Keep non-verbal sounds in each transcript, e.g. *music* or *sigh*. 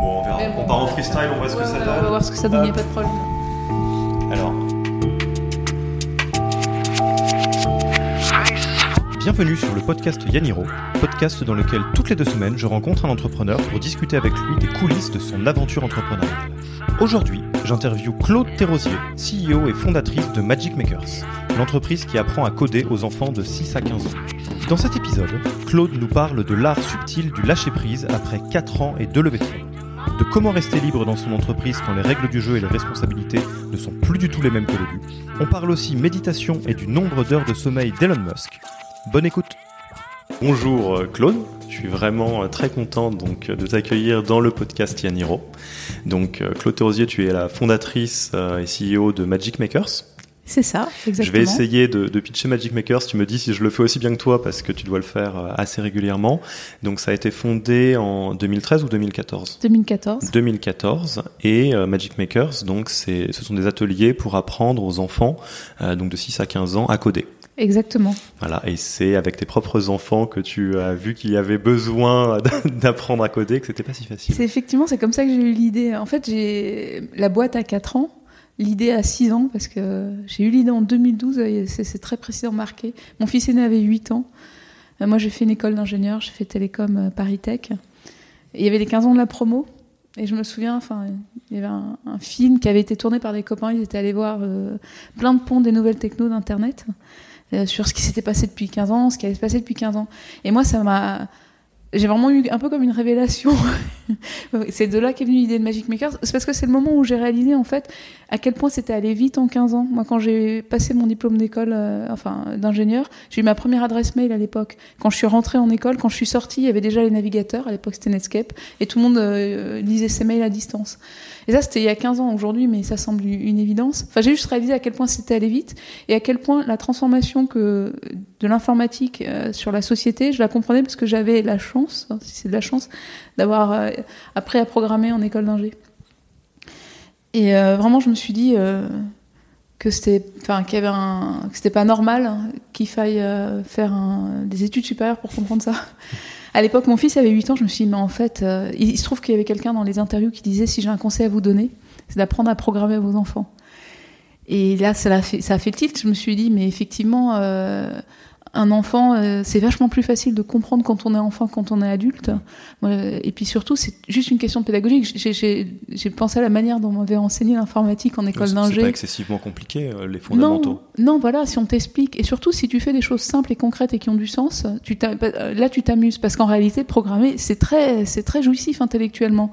Bon, on verra. Bon, on part en freestyle, on voit ce que Ouais, ça ouais, donne. On va voir ce que ça donne, il n'y a pas de problème. Alors, Bienvenue sur le podcast Yaniro, podcast dans lequel toutes les deux semaines je rencontre un entrepreneur pour discuter avec lui des coulisses de son aventure entrepreneuriale. Aujourd'hui, j'interviewe Claude Thérosier, CEO et fondatrice de Magic Makers, l'entreprise qui apprend à coder aux enfants de 6 à 15 ans. Dans cet épisode, Claude nous parle de l'art subtil du lâcher-prise après 4 ans et 2 levées de fonds, comment rester libre dans son entreprise quand les règles du jeu et les responsabilités ne sont plus du tout les mêmes qu'au début. On parle aussi méditation et du nombre d'heures de sommeil d'Elon Musk. Bonne écoute bonjour euh, Claude. Je suis vraiment euh, très content donc euh, de t'accueillir dans le podcast Yaniro. Donc Claude Thérosier, tu es la fondatrice et CEO de Magic Makers. C'est ça, exactement. Je vais essayer de, de pitcher Magic Makers. Tu me dis si je le fais aussi bien que toi parce que tu dois le faire euh, assez régulièrement. Donc ça a été fondé en 2013 ou 2014 2014. 2014 et euh, Magic Makers donc c'est ce sont des ateliers pour apprendre aux enfants euh, donc de 6 à 15 ans à coder. Exactement. Voilà, et c'est avec tes propres enfants que tu as vu qu'il y avait besoin *laughs* d'apprendre à coder, que c'était pas si facile. C'est effectivement, c'est comme ça que j'ai eu l'idée. En fait, j'ai la boîte à 4 ans, l'idée à 6 ans, parce que j'ai eu l'idée en 2012, et c'est très précisément marqué. Mon fils aîné avait 8 ans. Euh, Moi, j'ai fait une école d'ingénieur, j'ai fait Télécom euh, Paris Tech. Il y avait les 15 ans de la promo. Et je me souviens, enfin, il y avait un, film qui avait été tourné par des copains. Ils étaient allés voir euh, plein de ponts des nouvelles techno d'Internet sur ce qui s'était passé depuis 15 ans, ce qui allait se passer depuis 15 ans. Et moi, ça m'a. J'ai vraiment eu un peu comme une révélation. *laughs* c'est de là qu'est venue l'idée de Magic Makers. C'est parce que c'est le moment où j'ai réalisé, en fait, à quel point c'était allé vite en 15 ans. Moi, quand j'ai passé mon diplôme d'école, euh, enfin, d'ingénieur, j'ai eu ma première adresse mail à l'époque. Quand je suis rentrée en école, quand je suis sortie, il y avait déjà les navigateurs. À l'époque, c'était Netscape. Et tout le monde euh, lisait ses mails à distance. Et ça, c'était il y a 15 ans aujourd'hui, mais ça semble une évidence. Enfin, j'ai juste réalisé à quel point c'était allé vite et à quel point la transformation que de l'informatique euh, sur la société, je la comprenais parce que j'avais la chance, hein, si c'est de la chance, d'avoir appris à programmer en école d'ingé. Et euh, vraiment, je me suis dit euh, que c'était, enfin, c'était pas normal qu'il faille euh, faire des études supérieures pour comprendre ça. À l'époque, mon fils avait 8 ans, je me suis dit, mais en fait, il, se trouve qu'il y avait quelqu'un dans les interviews qui disait, si j'ai un conseil à vous donner, c'est d'apprendre à programmer vos enfants. Et là, ça, l'a fait, ça a fait tilt. Je me suis dit, mais effectivement, un enfant, euh, c'est vachement plus facile de comprendre quand on est enfant que quand on est adulte. Euh, et puis surtout, c'est juste une question pédagogique. J'ai, pensé à la manière dont on m'avait enseigné l'informatique en école C'est pas d'ingé. excessivement compliqué, euh, les fondamentaux. Non, non, voilà, si on t'explique, et surtout si tu fais des choses simples et concrètes et qui ont du sens, tu euh, là tu t'amuses, parce qu'en réalité, programmer, c'est très, très jouissif intellectuellement,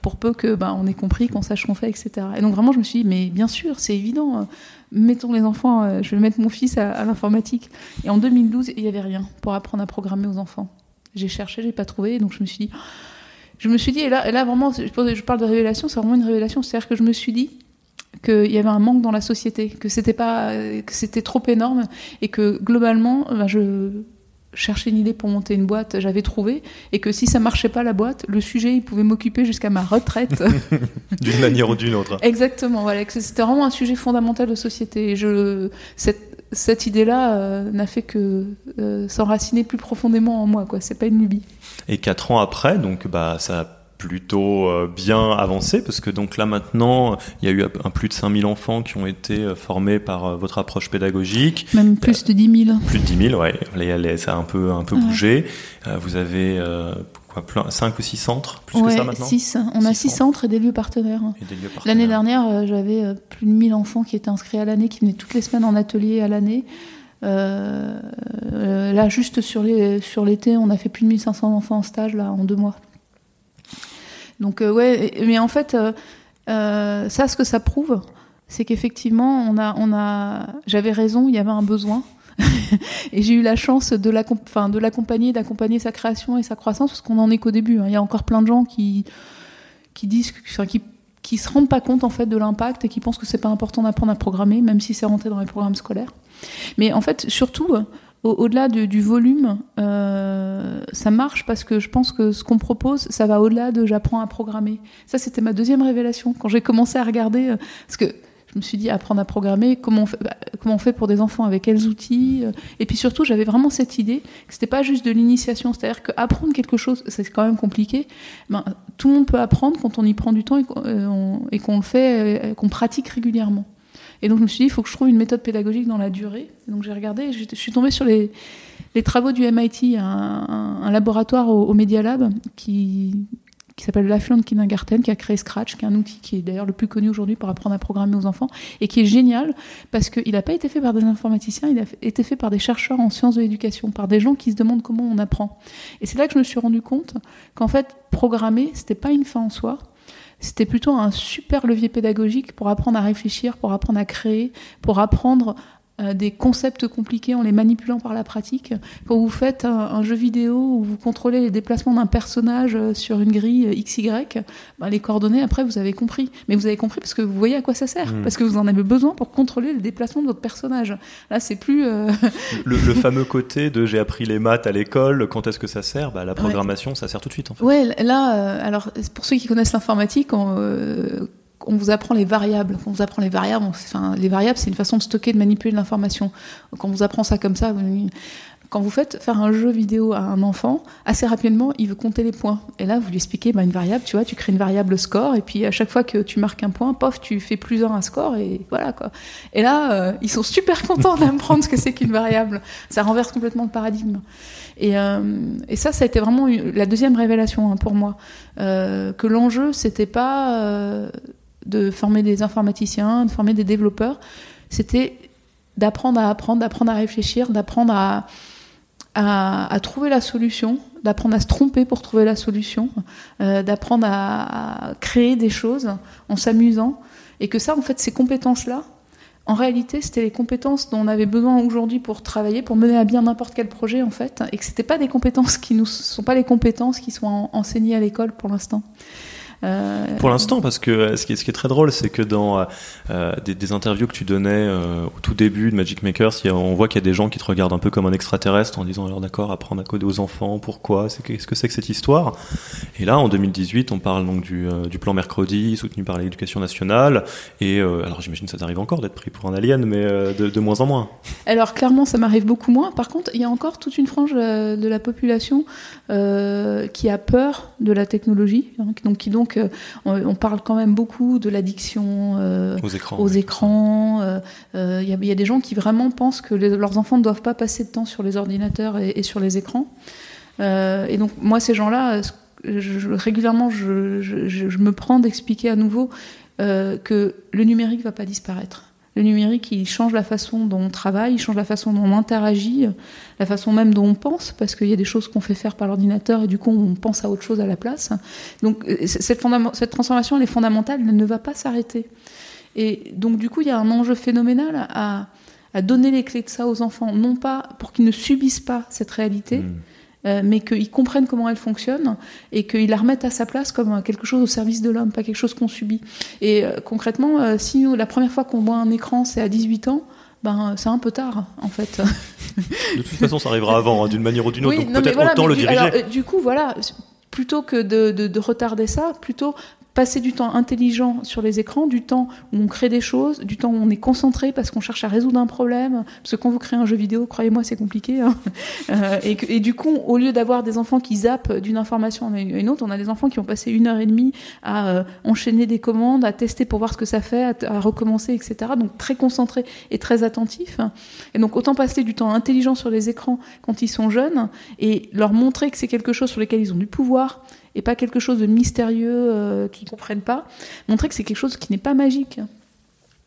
pour peu que ben, on ait compris, qu'on sache qu'on fait, etc. Et donc vraiment, je me suis dit, mais bien sûr, c'est évident, mettons les enfants, euh, je vais mettre mon fils à, l'informatique. Et en 2012, il n'y avait rien pour apprendre à programmer aux enfants. J'ai cherché, j'ai pas trouvé, donc je me suis dit, je me suis dit, et là, et là vraiment, je je parle de révélation, c'est vraiment une révélation, c'est-à-dire que je me suis dit, qu'il y avait un manque dans la société, que c'était pas, que c'était trop énorme et que globalement, ben, je cherchais une idée pour monter une boîte, j'avais trouvé et que si ça marchait pas la boîte, le sujet il pouvait m'occuper jusqu'à ma retraite. *laughs* D'une manière ou d'une autre. Exactement, voilà, c'était vraiment un sujet fondamental de société. Et je, cette, cette idée-là euh, n'a fait que euh, s'enraciner plus profondément en moi, quoi. C'est pas une lubie. Et quatre ans après, donc bah ça a plutôt euh, bien avancé parce que donc là maintenant il y a eu un plus de 5000 enfants qui ont été euh, formés par euh, votre approche pédagogique Même plus de 10 000. plus de 10 000 ouais les- les- ça a un peu un peu Ouais. bougé vous avez quoi plein 5 ou 6 centres plus que Ouais, ça maintenant 6. On a Six 6 centres. et des lieux partenaires. L'année dernière, j'avais plus de 1000 enfants qui étaient inscrits à l'année, qui venaient toutes les semaines en atelier à l'année. Euh, là, juste sur les- sur l'été, on a fait plus de 1500 enfants en stage là en deux mois. Donc euh, ouais, mais en fait, euh, euh, ça, ce que ça prouve, c'est qu'effectivement, on a, on a, j'avais raison, il y avait un besoin. *laughs* et j'ai eu la chance de l'accompagner, d'accompagner sa création et sa croissance, parce qu'on n'en est qu'au début. hein. Il y a encore plein de gens qui, qui disent, enfin, qui, qui se rendent pas compte en fait de l'impact et qui pensent que c'est pas important d'apprendre à programmer, même si c'est rentré dans les programmes scolaires. Mais en fait, surtout, au- au-delà du, volume, euh, ça marche parce que je pense que ce qu'on propose, ça va au-delà de j'apprends à programmer. Ça, c'était ma deuxième révélation quand j'ai commencé à regarder, euh, parce que je me suis dit apprendre à programmer, comment on fait, bah, on fait pour des enfants, avec quels outils. euh, Et puis surtout, j'avais vraiment cette idée que c'était pas juste de l'initiation, c'est-à-dire qu'apprendre quelque chose, c'est quand même compliqué. Ben, tout le monde peut apprendre quand on y prend du temps et qu'on euh, le fait, qu'on pratique régulièrement. Et donc je me suis dit, il faut que je trouve une méthode pédagogique dans la durée. Donc j'ai regardé, et je suis tombée sur les, travaux du MIT, un, laboratoire au, Media Lab qui, qui s'appelle Lifelong Kindergarten, qui a créé Scratch, qui est un outil qui est d'ailleurs le plus connu aujourd'hui pour apprendre à programmer aux enfants, et qui est génial parce qu'il n'a pas été fait par des informaticiens, il a été fait par des chercheurs en sciences de l'éducation, par des gens qui se demandent comment on apprend. Et c'est là que je me suis rendu compte qu'en fait, programmer, c'était pas une fin en soi. C'était plutôt un super levier pédagogique pour apprendre à réfléchir, pour apprendre à créer, pour apprendre euh, des concepts compliqués en les manipulant par la pratique. Quand vous faites un, un jeu vidéo où vous contrôlez les déplacements d'un personnage euh, sur une grille euh, XY, ben, les coordonnées, après, vous avez compris. Mais vous avez compris parce que vous voyez à quoi ça sert, Mm. parce que vous en avez besoin pour contrôler le déplacement de votre personnage. Là, c'est plus... euh, Le, le fameux côté de j'ai appris les maths à l'école, quand est-ce que ça sert? Bah, La programmation, ça sert tout de suite en fait. Ouais, là, euh, alors pour ceux qui connaissent l'informatique, on, euh, on vous apprend les variables. On vous apprend les variables, enfin, les variables, c'est une façon de stocker, de manipuler l'information. Quand on vous apprend ça comme ça, quand vous faites faire un jeu vidéo à un enfant, assez rapidement, il veut compter les points. Et là, vous lui expliquez bah, une variable, tu vois, tu crées une variable score, et puis à chaque fois que tu marques un point, pof, tu fais plus un à score, et voilà quoi. Et là, euh, ils sont super contents *laughs* d'apprendre ce que c'est qu'une variable. Ça renverse complètement le paradigme. Et, euh, et ça, ça a été vraiment la deuxième révélation hein, pour moi, euh, que l'enjeu, c'était pas euh, de former des informaticiens, de former des développeurs, c'était d'apprendre à apprendre, d'apprendre à réfléchir, d'apprendre à, à, trouver la solution, d'apprendre à se tromper pour trouver la solution, euh, d'apprendre à, créer des choses en s'amusant, et que ça, en fait, ces compétences-là, en réalité, c'était les compétences dont on avait besoin aujourd'hui pour travailler, pour mener à bien n'importe quel projet, en fait, et que c'était pas des compétences qui nous sont pas les compétences qui sont en- enseignées à l'école pour l'instant. Euh, Pour l'instant, parce que euh, ce qui est, ce qui est très drôle, c'est que dans euh, des, des interviews que tu donnais euh, au tout début de Magic Makers, il y a- on voit qu'il y a des gens qui te regardent un peu comme un extraterrestre en disant alors d'accord, apprendre à coder aux enfants, pourquoi, c'est qu'est-ce que c'est que cette histoire? Et là, en 2018, on parle donc du, du plan mercredi soutenu par l'éducation nationale. Et alors j'imagine que ça t'arrive encore d'être pris pour un alien, mais de, de moins en moins. Alors clairement, ça m'arrive beaucoup moins. Par contre, il y a encore toute une frange de la population qui a peur de la technologie. hein, donc, qui donc, euh, on, on parle quand même beaucoup de l'addiction euh, Aux écrans. aux écrans. euh, euh, Il y, a- il y a des gens qui vraiment pensent que les- leurs enfants ne doivent pas passer de temps sur les ordinateurs et, et sur les écrans. Et donc moi, ces gens-là, je- régulièrement, je, je- je- je me prends d'expliquer à nouveau que le numérique va pas disparaître. Le numérique, il change la façon dont on travaille, il change la façon dont on interagit, la façon même dont on pense, parce qu'il y a des choses qu'on fait faire par l'ordinateur et du coup on pense à autre chose à la place. Donc euh, cette, transformation, elle est fondamentale, elle ne va pas s'arrêter. Et donc du coup, il y a un enjeu phénoménal à, donner les clés de ça aux enfants, non pas pour qu'ils ne subissent pas cette réalité, Mm. Euh, mais qu'ils comprennent comment elle fonctionne et qu'ils la remettent à sa place comme quelque chose au service de l'homme, pas quelque chose qu'on subit. Et euh, concrètement, euh, si nous, la première fois qu'on voit un écran, c'est à 18 ans, ben, c'est un peu tard, en fait. *laughs* De toute façon, ça arrivera avant, hein, d'une manière ou d'une autre. Oui, donc peut-être voilà, autant le du, diriger. alors, du coup, voilà, plutôt que de, de- de retarder ça, plutôt passer du temps intelligent sur les écrans, du temps où on crée des choses, du temps où on est concentré parce qu'on cherche à résoudre un problème. Parce que quand vous créez un jeu vidéo, croyez-moi, c'est compliqué. hein. *laughs* Euh, et, du coup, au lieu d'avoir des enfants qui zappent d'une information à une autre, on a des enfants qui ont passé une heure et demie à euh, enchaîner des commandes, à tester pour voir ce que ça fait, à, à recommencer, etc. Donc très concentrés et très attentifs. Et donc autant passer du temps intelligent sur les écrans quand ils sont jeunes et leur montrer que c'est quelque chose sur lequel ils ont du pouvoir et pas quelque chose de mystérieux euh, qu'ils comprennent pas. Montrer que c'est quelque chose qui n'est pas magique.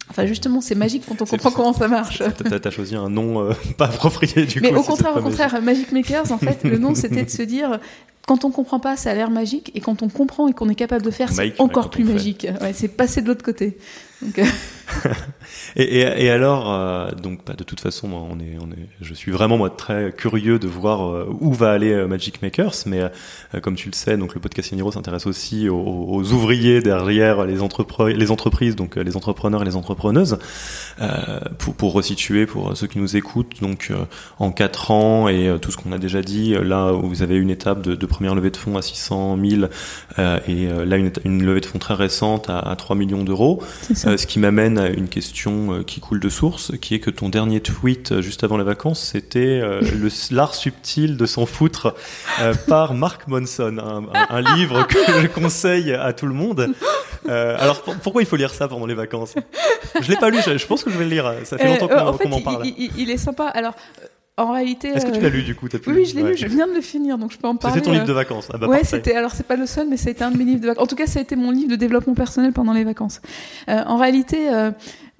Enfin justement, c'est magique quand on comprend comment ça marche. T'as choisi un nom euh, *laughs* pas approprié du Mais coup. au si contraire, au contraire, Magic Makers, en fait, le nom c'était de se dire quand on comprend pas, ça a l'air magique, et quand on comprend et qu'on est capable de faire, c'est encore plus magique. Ouais, c'est passer de l'autre côté. Donc, euh, *laughs* Et, et, et alors, euh, donc bah, de toute façon, moi, on est, on est, je suis vraiment moi très curieux de voir euh, où va aller euh, Magic Makers, mais euh, comme tu le sais, donc le podcast Yaniro s'intéresse aussi aux, aux ouvriers derrière les, entrepre- les entreprises, donc les entrepreneurs et les entrepreneuses, euh, pour, pour resituer pour ceux qui nous écoutent. Donc euh, en quatre ans et euh, tout ce qu'on a déjà dit, là où vous avez une étape de, de première levée de fonds à 600 000 euh, et euh, là une, une levée de fonds très récente à, à 3 millions d'euros. Euh, ce qui m'amène à une question euh, qui coule de source, qui est que ton dernier tweet euh, juste avant les vacances, c'était euh, l'art subtil de s'en foutre *laughs* par Mark Monson, un, un, livre que je conseille à tout le monde. alors pourquoi il faut lire ça pendant les vacances? Je l'ai pas lu, je, pense que je vais le lire. Ça fait longtemps qu'on m'en parle. Il, il, est sympa. Alors en réalité. Est-ce que tu l'as lu du coup as Oui, je l'ai lu, je viens de le finir, donc je peux en parler. C'était ton livre de vacances. Ah bah ouais, c'était. Alors c'est pas le seul, mais ça a été un de mes livres de vacances. En tout cas, ça a été mon livre de développement personnel pendant les vacances. Euh, en réalité,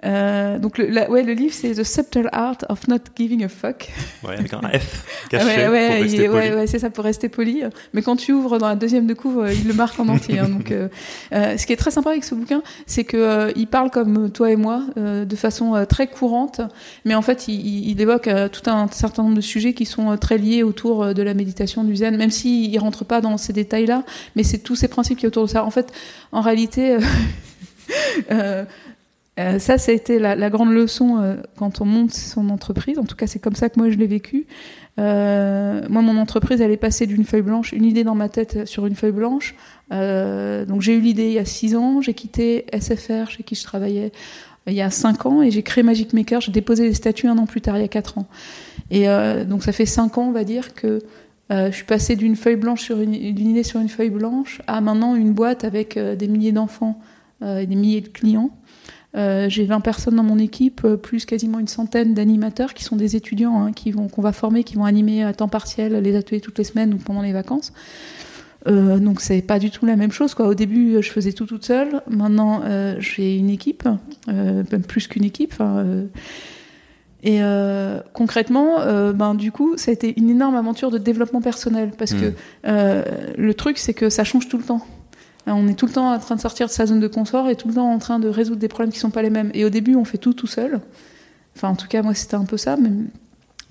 euh, euh, donc le, ouais, le livre c'est The Subtle Art of Not Giving a Fuck. Ouais, avec un F *laughs* caché ouais, ouais, pour rester poli. Ouais, c'est ça pour rester poli. Mais quand tu ouvres dans la deuxième de couvre, il le marque en entier. Hein, donc, euh, euh, ce qui est très sympa avec ce bouquin, c'est que euh, il parle comme toi et moi, euh, de façon très courante, mais en fait, il, il évoque tout un certain nombre de sujets qui sont très liés autour de la méditation du zen, même s'il rentre pas dans ces détails-là, mais c'est tous ces principes qui autour de ça. En fait, en réalité. Euh, *laughs* euh, ça, ça a été la, grande leçon euh, quand on monte son entreprise. En tout cas, c'est comme ça que moi je l'ai vécu. Euh, moi, mon entreprise, elle est passée d'une feuille blanche, une idée dans ma tête sur une feuille blanche. Donc, j'ai eu l'idée il y a six ans. J'ai quitté SFR, chez qui je travaillais, il y a cinq ans, et j'ai créé Magic Maker. J'ai déposé les statuts un an plus tard, il y a quatre ans. Et donc, ça fait cinq ans, on va dire, que je suis passée d'une feuille blanche sur une, idée sur une feuille blanche à maintenant une boîte avec des milliers d'enfants et des milliers de clients. Euh, j'ai 20 personnes dans mon équipe, euh, plus quasiment une centaine d'animateurs qui sont des étudiants hein, qui vont qu'on va former, qui vont animer à temps partiel les ateliers toutes les semaines ou pendant les vacances. Euh, donc c'est pas du tout la même chose. Quoi. Au début, je faisais tout toute seule. Maintenant, euh, j'ai une équipe, euh, même plus qu'une équipe. et concrètement, ben, du coup, ça a été une énorme aventure de développement personnel parce que mmh. le truc, c'est que ça change tout le temps. On est tout le temps en train de sortir de sa zone de confort et tout le temps en train de résoudre des problèmes qui sont pas les mêmes. Et au début, on fait tout tout seul. Enfin, en tout cas, moi, c'était un peu ça. Mais...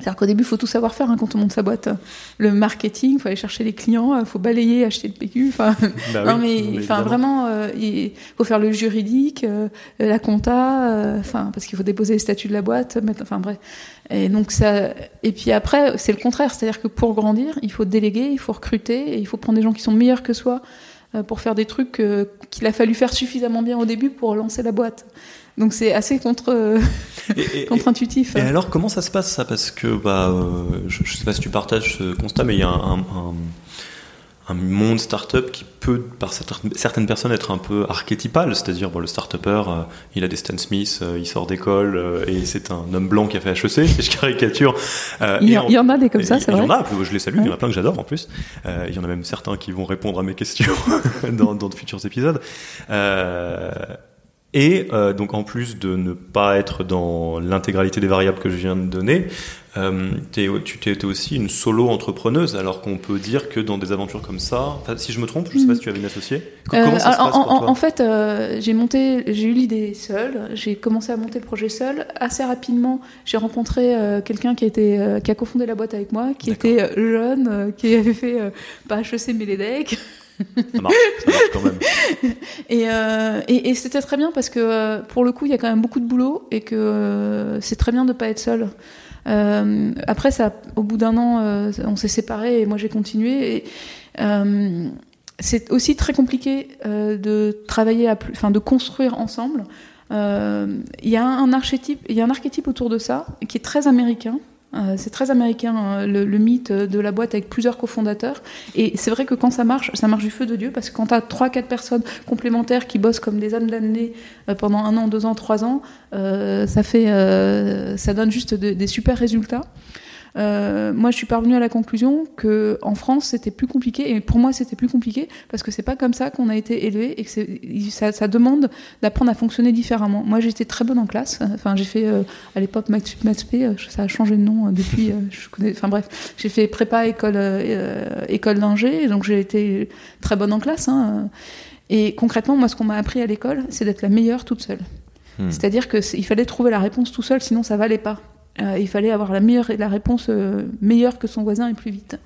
C'est-à-dire qu'au début, il faut tout savoir faire hein, quand on monte sa boîte. Le marketing, il faut aller chercher les clients, il faut balayer, acheter le PQ. Bah *laughs* non, mais, enfin, vraiment, euh, il faut faire le juridique, euh, la compta, euh, parce qu'il faut déposer les statuts de la boîte, enfin, bref. Et donc ça, et puis après, c'est le contraire. C'est-à-dire que pour grandir, il faut déléguer, il faut recruter, et il faut prendre des gens qui sont meilleurs que soi euh, pour faire des trucs euh, qu'il a fallu faire suffisamment bien au début pour lancer la boîte. Donc c'est assez contre *laughs* contre-intuitif. Et, alors comment ça se passe ça? Parce que bah, euh, je, je sais pas si tu partages ce constat, mais il y a un, un, un monde startup qui peut, par certaines personnes, être un peu archétypal, c'est-à-dire bon, le startupper, euh, il a des Stan Smith, euh, il sort d'école euh, et c'est un homme blanc qui a fait HEC, *laughs* je caricature. il, y, en, a des comme ça, c'est vrai. Il y en a, je les salue, il y en a plein que j'adore en plus. il y en a même certains qui vont répondre à mes questions *laughs* dans, dans de futurs épisodes. Et euh, donc en plus de ne pas être dans l'intégralité des variables que je viens de donner, euh, es, tu t'es aussi une solo entrepreneuse, alors qu'on peut dire que dans des aventures comme ça, si je me trompe, je sais pas si tu avais une associée. Comment ça se passe en, pour toi en fait, euh, j'ai monté, j'ai eu l'idée seule, j'ai commencé à monter le projet seul. Assez rapidement, j'ai rencontré euh, quelqu'un qui a été, euh, qui a cofondé la boîte avec moi, qui était jeune, qui avait fait pas HEC mais les decks. Ça marche, quand même. *laughs* Et, euh, et, c'était très bien parce que euh, pour le coup, il y a quand même beaucoup de boulot et que euh, c'est très bien de ne pas être seul. Après, ça, au bout d'un an, on s'est séparés et moi j'ai continué. C'est aussi très compliqué de travailler, à enfin de construire ensemble. Il y a un archétype, il y a un archétype autour de ça qui est très américain. Euh, c'est très américain, hein, le, le, mythe de la boîte avec plusieurs cofondateurs. Et c'est vrai que quand ça marche, ça marche du feu de Dieu, parce que quand tu as 3-4 personnes complémentaires qui bossent comme des âmes damnées euh, pendant un an, deux ans, trois ans, euh, ça, fait, euh, ça donne juste de, des super résultats. Euh, moi, je suis parvenue à la conclusion que en France, c'était plus compliqué. Et pour moi, c'était plus compliqué parce que c'est pas comme ça qu'on a été élevé et que ça, ça, demande d'apprendre à fonctionner différemment. Moi, j'étais très bonne en classe. Enfin, j'ai fait euh, à l'époque Maths euh, ça a changé de nom depuis. je connais. Enfin bref, j'ai fait prépa école école d'ingé, donc j'ai été très bonne en classe. Hein. Et concrètement, moi, ce qu'on m'a appris à l'école, c'est d'être la meilleure toute seule. Hmm. C'est-à-dire qu'il fallait trouver la réponse tout seul, sinon ça valait pas. Euh, il fallait avoir la, meilleure, la réponse euh, meilleure que son voisin et plus vite.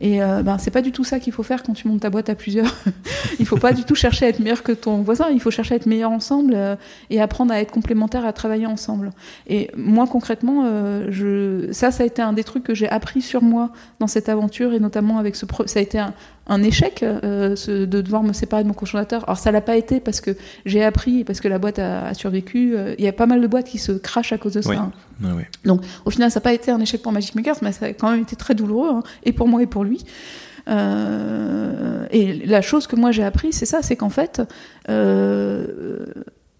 Et euh, ben, c'est pas du tout ça qu'il faut faire quand tu montes ta boîte à plusieurs. *laughs* il faut pas du tout chercher à être meilleur que ton voisin, il faut chercher à être meilleur ensemble euh, et apprendre à être complémentaire, à travailler ensemble. Et moi concrètement, je... ça, ça a été un des trucs que j'ai appris sur moi dans cette aventure et notamment avec ce. Pro... Ça a été un, un échec euh, ce- de devoir me séparer de mon cofondateur. Alors ça l'a pas été parce que j'ai appris, parce que la boîte a, a survécu. Euh, Il y a pas mal de boîtes qui se crachent à cause de ça. Oui. hein. Ah. Donc au final, ça n'a pas été un échec pour Magic Makers, mais ça a quand même été très douloureux, hein, et pour moi et pour lui. Euh, et la chose que moi j'ai appris, c'est ça, c'est qu'en fait, euh,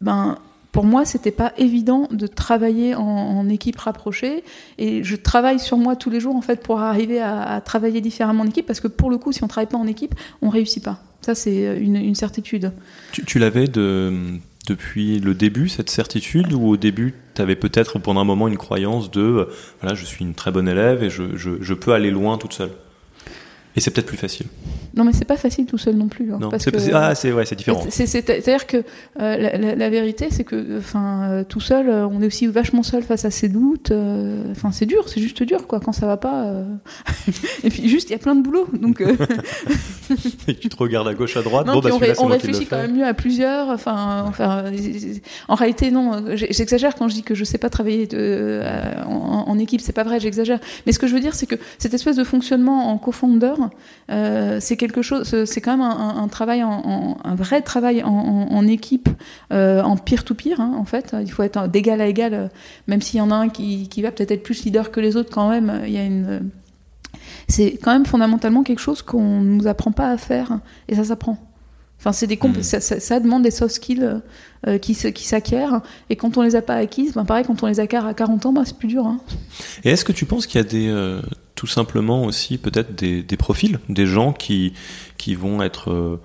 ben, pour moi, c'était pas évident de travailler en, équipe rapprochée, et je travaille sur moi tous les jours en fait pour arriver à, travailler différemment en équipe, parce que pour le coup, si on travaille pas en équipe, on réussit pas. Ça, c'est une, certitude. Tu, l'avais de, depuis le début, cette certitude, ou au début, tu avais peut-être pendant un moment une croyance de euh, voilà, je suis une très bonne élève et je peux aller loin toute seule? Et c'est peut-être plus facile. Non, mais c'est pas facile tout seul non plus. hein, Non, parce que- ah, c'est ouais, différent. C'est- c'est- C'est-à-dire que euh, la, la- la vérité, c'est que, enfin, euh, tout seul, euh, on est aussi vachement seul face à ses doutes. Enfin, c'est dur, c'est juste dur, quoi. Quand ça va pas. *laughs* Et puis, juste, il y a plein de boulot. Donc, *laughs* Et tu te regardes à gauche, à droite. non, bon, bah on, ré- réfléchit quand même mieux à plusieurs. Enfin, enfin, en réalité, non. J'exagère quand je dis que je sais pas travailler de- en, en équipe. C'est pas vrai, j'exagère. Mais ce que je veux dire, c'est que cette espèce de fonctionnement en co-founder, euh, c'est quelque chose. C'est quand même un, travail, un vrai travail en, équipe, euh, en peer-to-peer. hein, en fait, il faut être d'égal à égal, euh, même s'il y en a un qui, qui va peut-être être plus leader que les autres. Quand même, il y a une c'est quand même fondamentalement quelque chose qu'on nous apprend pas à faire et ça s'apprend. Enfin, c'est des comp- Mhm. ça, ça- ça demande des soft skills euh, qui, se- qui s'acquièrent et quand on les a pas acquises, ben pareil, quand on les acquiert à 40 ans, ben c'est plus dur. hein. Et est-ce que tu penses qu'il y a des, euh, tout simplement aussi peut-être des, des profils, des gens qui, qui vont être euh,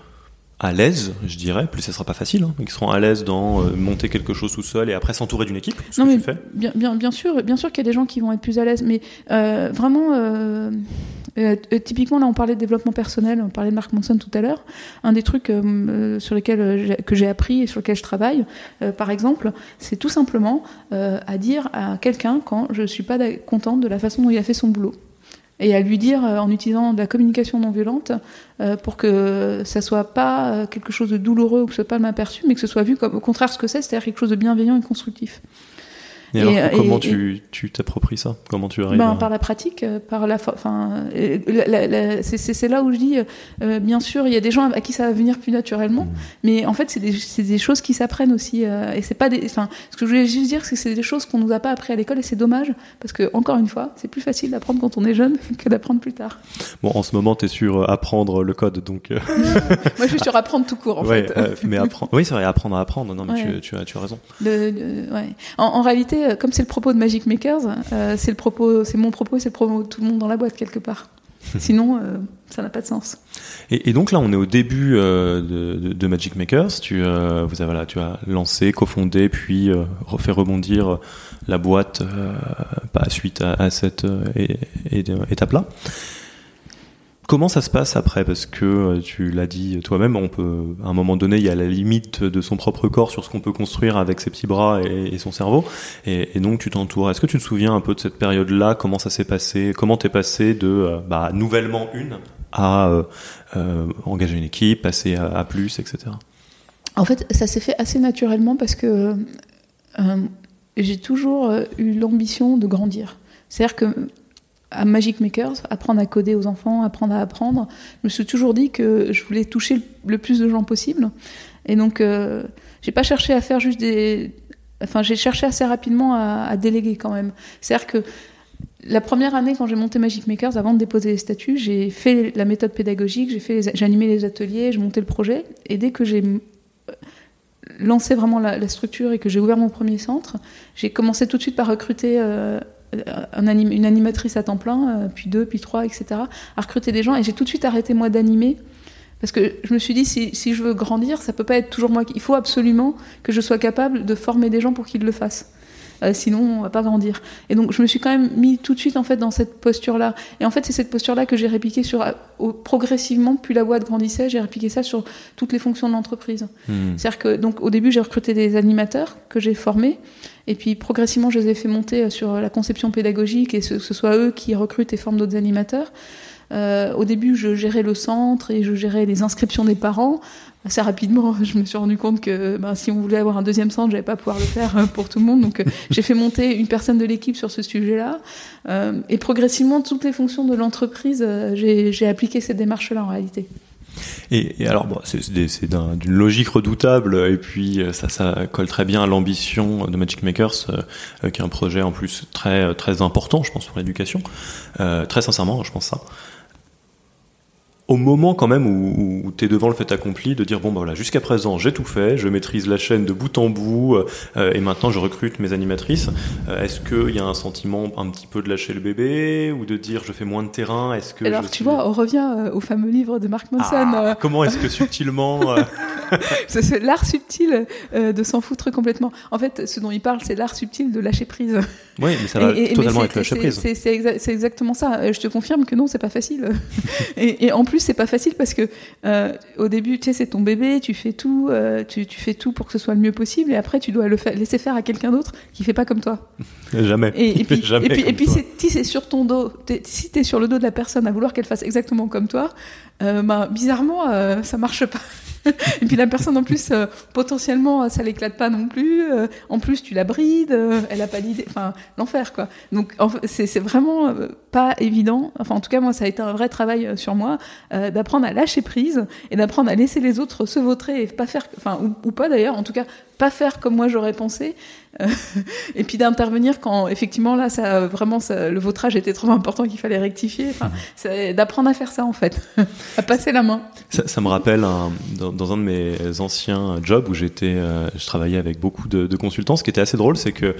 à l'aise, je dirais, plus ça sera pas facile, hein, mais qui seront à l'aise dans euh, monter quelque chose tout seul et après s'entourer d'une équipe, ce Non, que mais tu fais? bien, bien, bien sûr, bien sûr qu'il y a des gens qui vont être plus à l'aise, mais euh, vraiment, euh, euh, typiquement là, on parlait de développement personnel, on parlait de Mark Manson tout à l'heure. Un des trucs euh, sur lesquels que j'ai appris et sur lesquels je travaille, par exemple, c'est tout simplement à dire à quelqu'un quand je suis pas contente de la façon dont il a fait son boulot. Et à lui dire en utilisant de la communication non violente pour que ça soit pas quelque chose de douloureux ou que ce soit pas mal perçu, mais que ce soit vu comme au contraire ce que c'est, c'est-à-dire quelque chose de bienveillant et constructif. Et, Et, alors, euh, comment et- tu tu t'appropries ça? Comment tu arrives Ben, à- par la pratique, euh, par la, enfin, euh, c'est- là où je dis, euh, bien sûr, il y a des gens à qui ça va venir plus naturellement, mais en fait, c'est des, choses qui s'apprennent aussi, euh, et c'est pas des, enfin, ce que je voulais juste dire, c'est que c'est des choses qu'on nous a pas appris à l'école, et c'est dommage, parce que encore une fois, c'est plus facile d'apprendre quand on est jeune *laughs* que d'apprendre plus tard. Bon, en ce moment, tu es sur apprendre le code, donc. euh, *laughs* Moi, je suis sur apprendre tout court, en ouais, fait. mais apprendre. Oui, c'est vrai, apprendre à apprendre. Non, mais Ouais. tu, tu as, tu as raison. Ouais. en réalité, euh, comme c'est le propos de Magic Makers, euh, c'est le propos, c'est mon propos, et c'est le propos de tout le monde dans la boîte quelque part. Sinon, euh, ça n'a pas de sens. Et, et donc là, on est au début euh, de, Magic Makers. Tu, euh, vous avez, tu as lancé, cofondé, puis refait rebondir la boîte bah, suite à, à cette étape-là. Comment ça se passe après Parce que euh, tu l'as dit toi-même, on peut, à un moment donné, il y a la limite de son propre corps sur ce qu'on peut construire avec ses petits bras et, son cerveau. Et, donc, tu t'entoures. Est-ce que tu te souviens un peu de cette période-là? Comment ça s'est passé? Comment t'es passé de euh, bah, nouvellement une à euh, euh, engager une équipe, passer à, à plus, etc. En fait, ça s'est fait assez naturellement parce que j'ai toujours eu l'ambition de grandir. C'est-à-dire que à Magic Makers, apprendre à coder aux enfants, apprendre à apprendre, je me suis toujours dit que je voulais toucher le, plus de gens possible. Et donc, euh, j'ai pas cherché à faire juste des. Enfin, j'ai cherché assez rapidement à, déléguer quand même. C'est-à-dire que la première année, quand j'ai monté Magic Makers, avant de déposer les statuts, j'ai fait la méthode pédagogique, j'ai animé les ateliers, j'ai monté le projet. Et dès que j'ai lancé vraiment la, la structure et que j'ai ouvert mon premier centre, j'ai commencé tout de suite par recruter euh, anim- une animatrice à temps plein, euh, puis deux, puis trois, etc. À recruter des gens. Et j'ai tout de suite arrêté moi d'animer. Parce que je me suis dit, si, si je veux grandir, ça peut pas être toujours moi. Il faut absolument que je sois capable de former des gens pour qu'ils le fassent. Euh, sinon, on va pas grandir. Et donc, je me suis quand même mis tout de suite en fait dans cette posture-là. Et en fait, c'est cette posture-là que j'ai répliquée sur au- progressivement. Plus la boîte grandissait, j'ai répliqué ça sur toutes les fonctions de l'entreprise. Hmm. C'est-à-dire que donc au début j'ai recruté des animateurs que j'ai formés et puis progressivement je les ai fait monter euh, sur la conception pédagogique et ce- que ce soit eux qui recrutent et forment d'autres animateurs. Euh, au début je gérais le centre et je gérais les inscriptions des parents. Assez rapidement *laughs* je me suis rendu compte que ben, si on voulait avoir un deuxième centre j'allais pas pouvoir le faire euh, pour tout le monde donc euh, *laughs* j'ai fait monter une personne de l'équipe sur ce sujet-là Euh, et progressivement toutes les fonctions de l'entreprise j'ai appliqué cette démarche-là en réalité. Et, alors, bon, c'est d'une logique redoutable, et puis ça, ça colle très bien à l'ambition de Magic Makers, euh, qui est un projet en plus très très important, je pense, pour l'éducation. très sincèrement, je pense ça au moment quand même où, où tu es devant le fait accompli, de dire bon bah voilà, jusqu'à présent j'ai tout fait, je maîtrise la chaîne de bout en bout euh, et maintenant je recrute mes animatrices. Euh, est-ce qu'il y a un sentiment un petit peu de lâcher le bébé ou de dire je fais moins de terrain? Est-ce que alors tu vois, on revient euh, au fameux livre de Mark Manson. Ah, comment est-ce que subtilement *laughs* C'est l'art subtil de s'en foutre complètement. En fait, ce dont il parle, c'est l'art subtil de lâcher prise. Oui, mais ça va totalement avec lâcher prise. C'est exactement ça. Je te confirme que non, c'est pas facile. *laughs* et, et en plus, c'est pas facile parce que euh, au début, tu sais, c'est ton bébé, tu fais tout, euh, tu, fais tout pour que ce soit le mieux possible, et après, tu dois le laisser faire à quelqu'un d'autre qui fait pas comme toi. *laughs* *laughs* Jamais. Et, puis, Jamais et puis, si c'est sur ton dos, si t'es sur le dos de la personne à vouloir qu'elle fasse exactement comme toi, euh, bah, bizarrement, ça marche pas. *laughs* et puis la personne en plus, euh, potentiellement, ça l'éclate pas non plus. Euh, en plus, tu la brides, euh, elle a pas l'idée. Enfin, l'enfer, quoi. Donc, c'est vraiment pas évident. Enfin, en tout cas, moi, ça a été un vrai travail sur moi d'apprendre à lâcher prise et d'apprendre à laisser les autres se vautrer et pas faire, enfin, ou, ou pas d'ailleurs, en tout cas, pas faire comme moi j'aurais pensé *laughs* et puis d'intervenir quand effectivement là ça vraiment le vautrage était trop important qu'il fallait rectifier enfin mhm. d'apprendre à faire ça en fait *laughs* à passer la main ça, me rappelle un, dans, un de mes anciens jobs où j'étais euh, je travaillais avec beaucoup de, consultants ce qui était assez drôle c'est que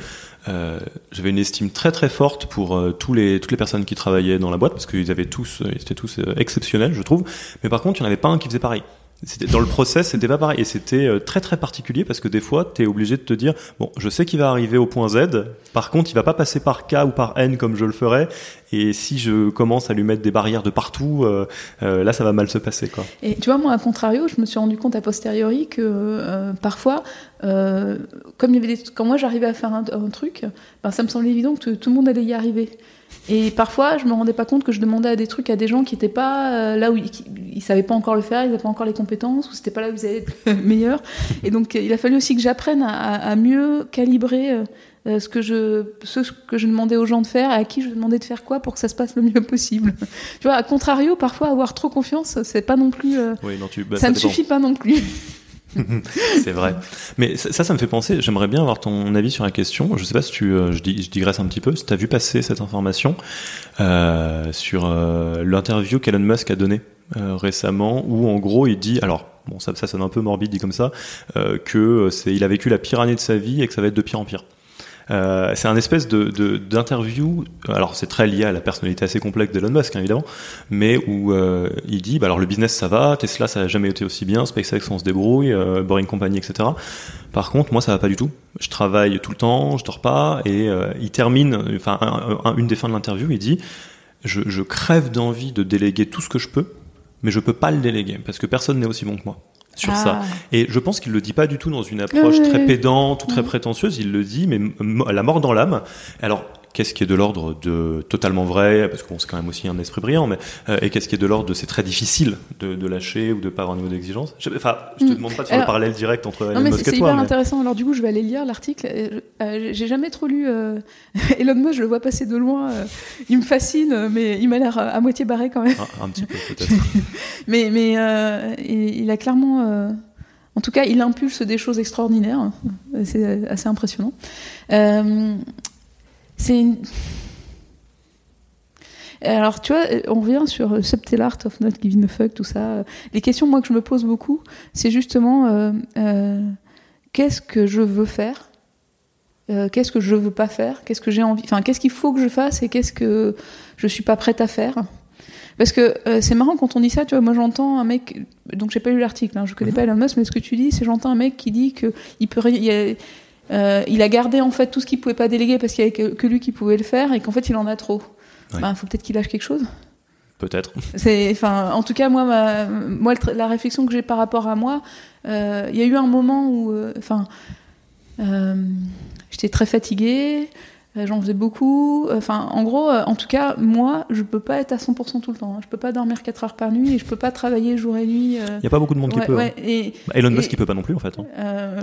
euh, j'avais une estime très très forte pour euh, tous les toutes les personnes qui travaillaient dans la boîte parce qu'ils avaient tous ils étaient tous exceptionnels je trouve. Mais par contre il n'y en avait pas un qui faisait pareil c'était dans le process, c'était pas pareil et c'était euh, très très particulier parce que des fois, tu es obligé de te dire bon, je sais qu'il va arriver au point Z. Par contre, il va pas passer par K ou par N comme je le ferais. Et si je commence à lui mettre des barrières de partout, euh, euh, là, ça va mal se passer. Et tu vois, moi, à contrario, je me suis rendu compte a posteriori que parfois, comme quand moi j'arrivais à faire un, truc, ben, ça me semblait évident que tout le monde allait y arriver. Et parfois, je me rendais pas compte que je demandais à des trucs à des gens qui n'étaient pas euh, là où ils, ne savaient pas encore le faire, ils n'avaient pas encore les compétences, ou c'était pas là où ils allaient être *laughs* meilleurs. Et donc, il a fallu aussi que j'apprenne à, mieux calibrer euh, euh, ce que je ce que je demandais aux gens de faire et à qui je demandais de faire quoi pour que ça se passe le mieux *laughs* possible. tu vois, à contrario, parfois avoir trop confiance, c'est pas non plus. Oui, non, tu, bah, ça, ça ne suffit pas non plus. *laughs* c'est vrai. Mais ça, ça me fait penser, j'aimerais bien avoir ton avis sur la question. Je sais pas si tu, euh, je, digresse un petit peu, si tu as vu passer cette information euh, sur euh, l'interview qu'Elon Musk a donnée euh, récemment, où en gros il dit, alors bon ça, ça sonne un peu morbide dit comme ça, que c'est, il a vécu la pire année de sa vie et que ça va être de pire en pire. Euh, c'est un espèce de d'interview. alors c'est très lié à la personnalité assez complexe d'Elon Musk hein, évidemment, mais où euh, il dit bah alors le business ça va, Tesla ça a jamais été aussi bien, SpaceX on se débrouille, euh, Boring Company etc. Par contre moi ça va pas du tout. Je travaille tout le temps, je dors pas et euh, il termine, enfin une des fins de l'interview il dit je, je crève d'envie de déléguer tout ce que je peux, mais je peux pas le déléguer parce que personne n'est aussi bon que moi sur ça. Ah. Et je pense qu'il le dit pas du tout dans une approche très pédante ou très prétentieuse. Il le dit, mais la mort dans l'âme. Alors, qu'est-ce qui est de l'ordre de totalement vrai, parce qu'on c'est quand même aussi un esprit brillant, mais euh, et qu'est-ce qui est de l'ordre de c'est très difficile de, de, lâcher ou de pas avoir un niveau d'exigence? Enfin, je te mm. demande pas de faire le parallèle direct entre Elon Musk et toi. C'est hyper intéressant. Alors du coup, je vais aller lire l'article. Euh, euh, j'ai jamais trop lu *laughs* Elon Musk. Je le vois passer de loin. il me fascine, mais il m'a l'air à moitié barré quand même. Un, petit peu peut-être. *laughs* mais mais il, a clairement. En tout cas, il impulse des choses extraordinaires. C'est assez impressionnant. Euh, c'est Alors, tu vois, on revient sur Subtle Art of Not Giving a Fuck, tout ça. Les questions, moi, que je me pose beaucoup, c'est justement euh, euh, qu'est-ce que je veux faire? Euh, Qu'est-ce que je veux pas faire? Qu'est-ce que j'ai envie Enfin, qu'est-ce qu'il faut que je fasse et qu'est-ce que je suis pas prête à faire? Parce que c'est marrant quand on dit ça, tu vois, moi j'entends un mec, donc j'ai pas lu l'article, hein, je connais mhm. pas Elon Musk, mais ce que tu dis, c'est j'entends un mec qui dit que il peut, il y a, euh, il a gardé en fait tout ce qu'il pouvait pas déléguer parce qu'il y avait que, lui qui pouvait le faire et qu'en fait il en a trop. Il ben, faut peut-être qu'il lâche quelque chose. Peut-être. C'est, enfin, en tout cas moi, moi la réflexion que j'ai par rapport à moi, euh, il y a eu un moment où, euh, enfin, j'étais très fatiguée. Euh, j'en faisais beaucoup. Enfin, en gros, euh, en tout cas, moi, je peux pas être à 100% tout le temps. Hein. Je peux pas dormir 4 heures par nuit et je peux pas travailler jour et nuit. Euh. Il y a pas beaucoup de monde qui peut. Hein. Et, bah, Elon Musk qui peut pas non plus, en fait. Hein.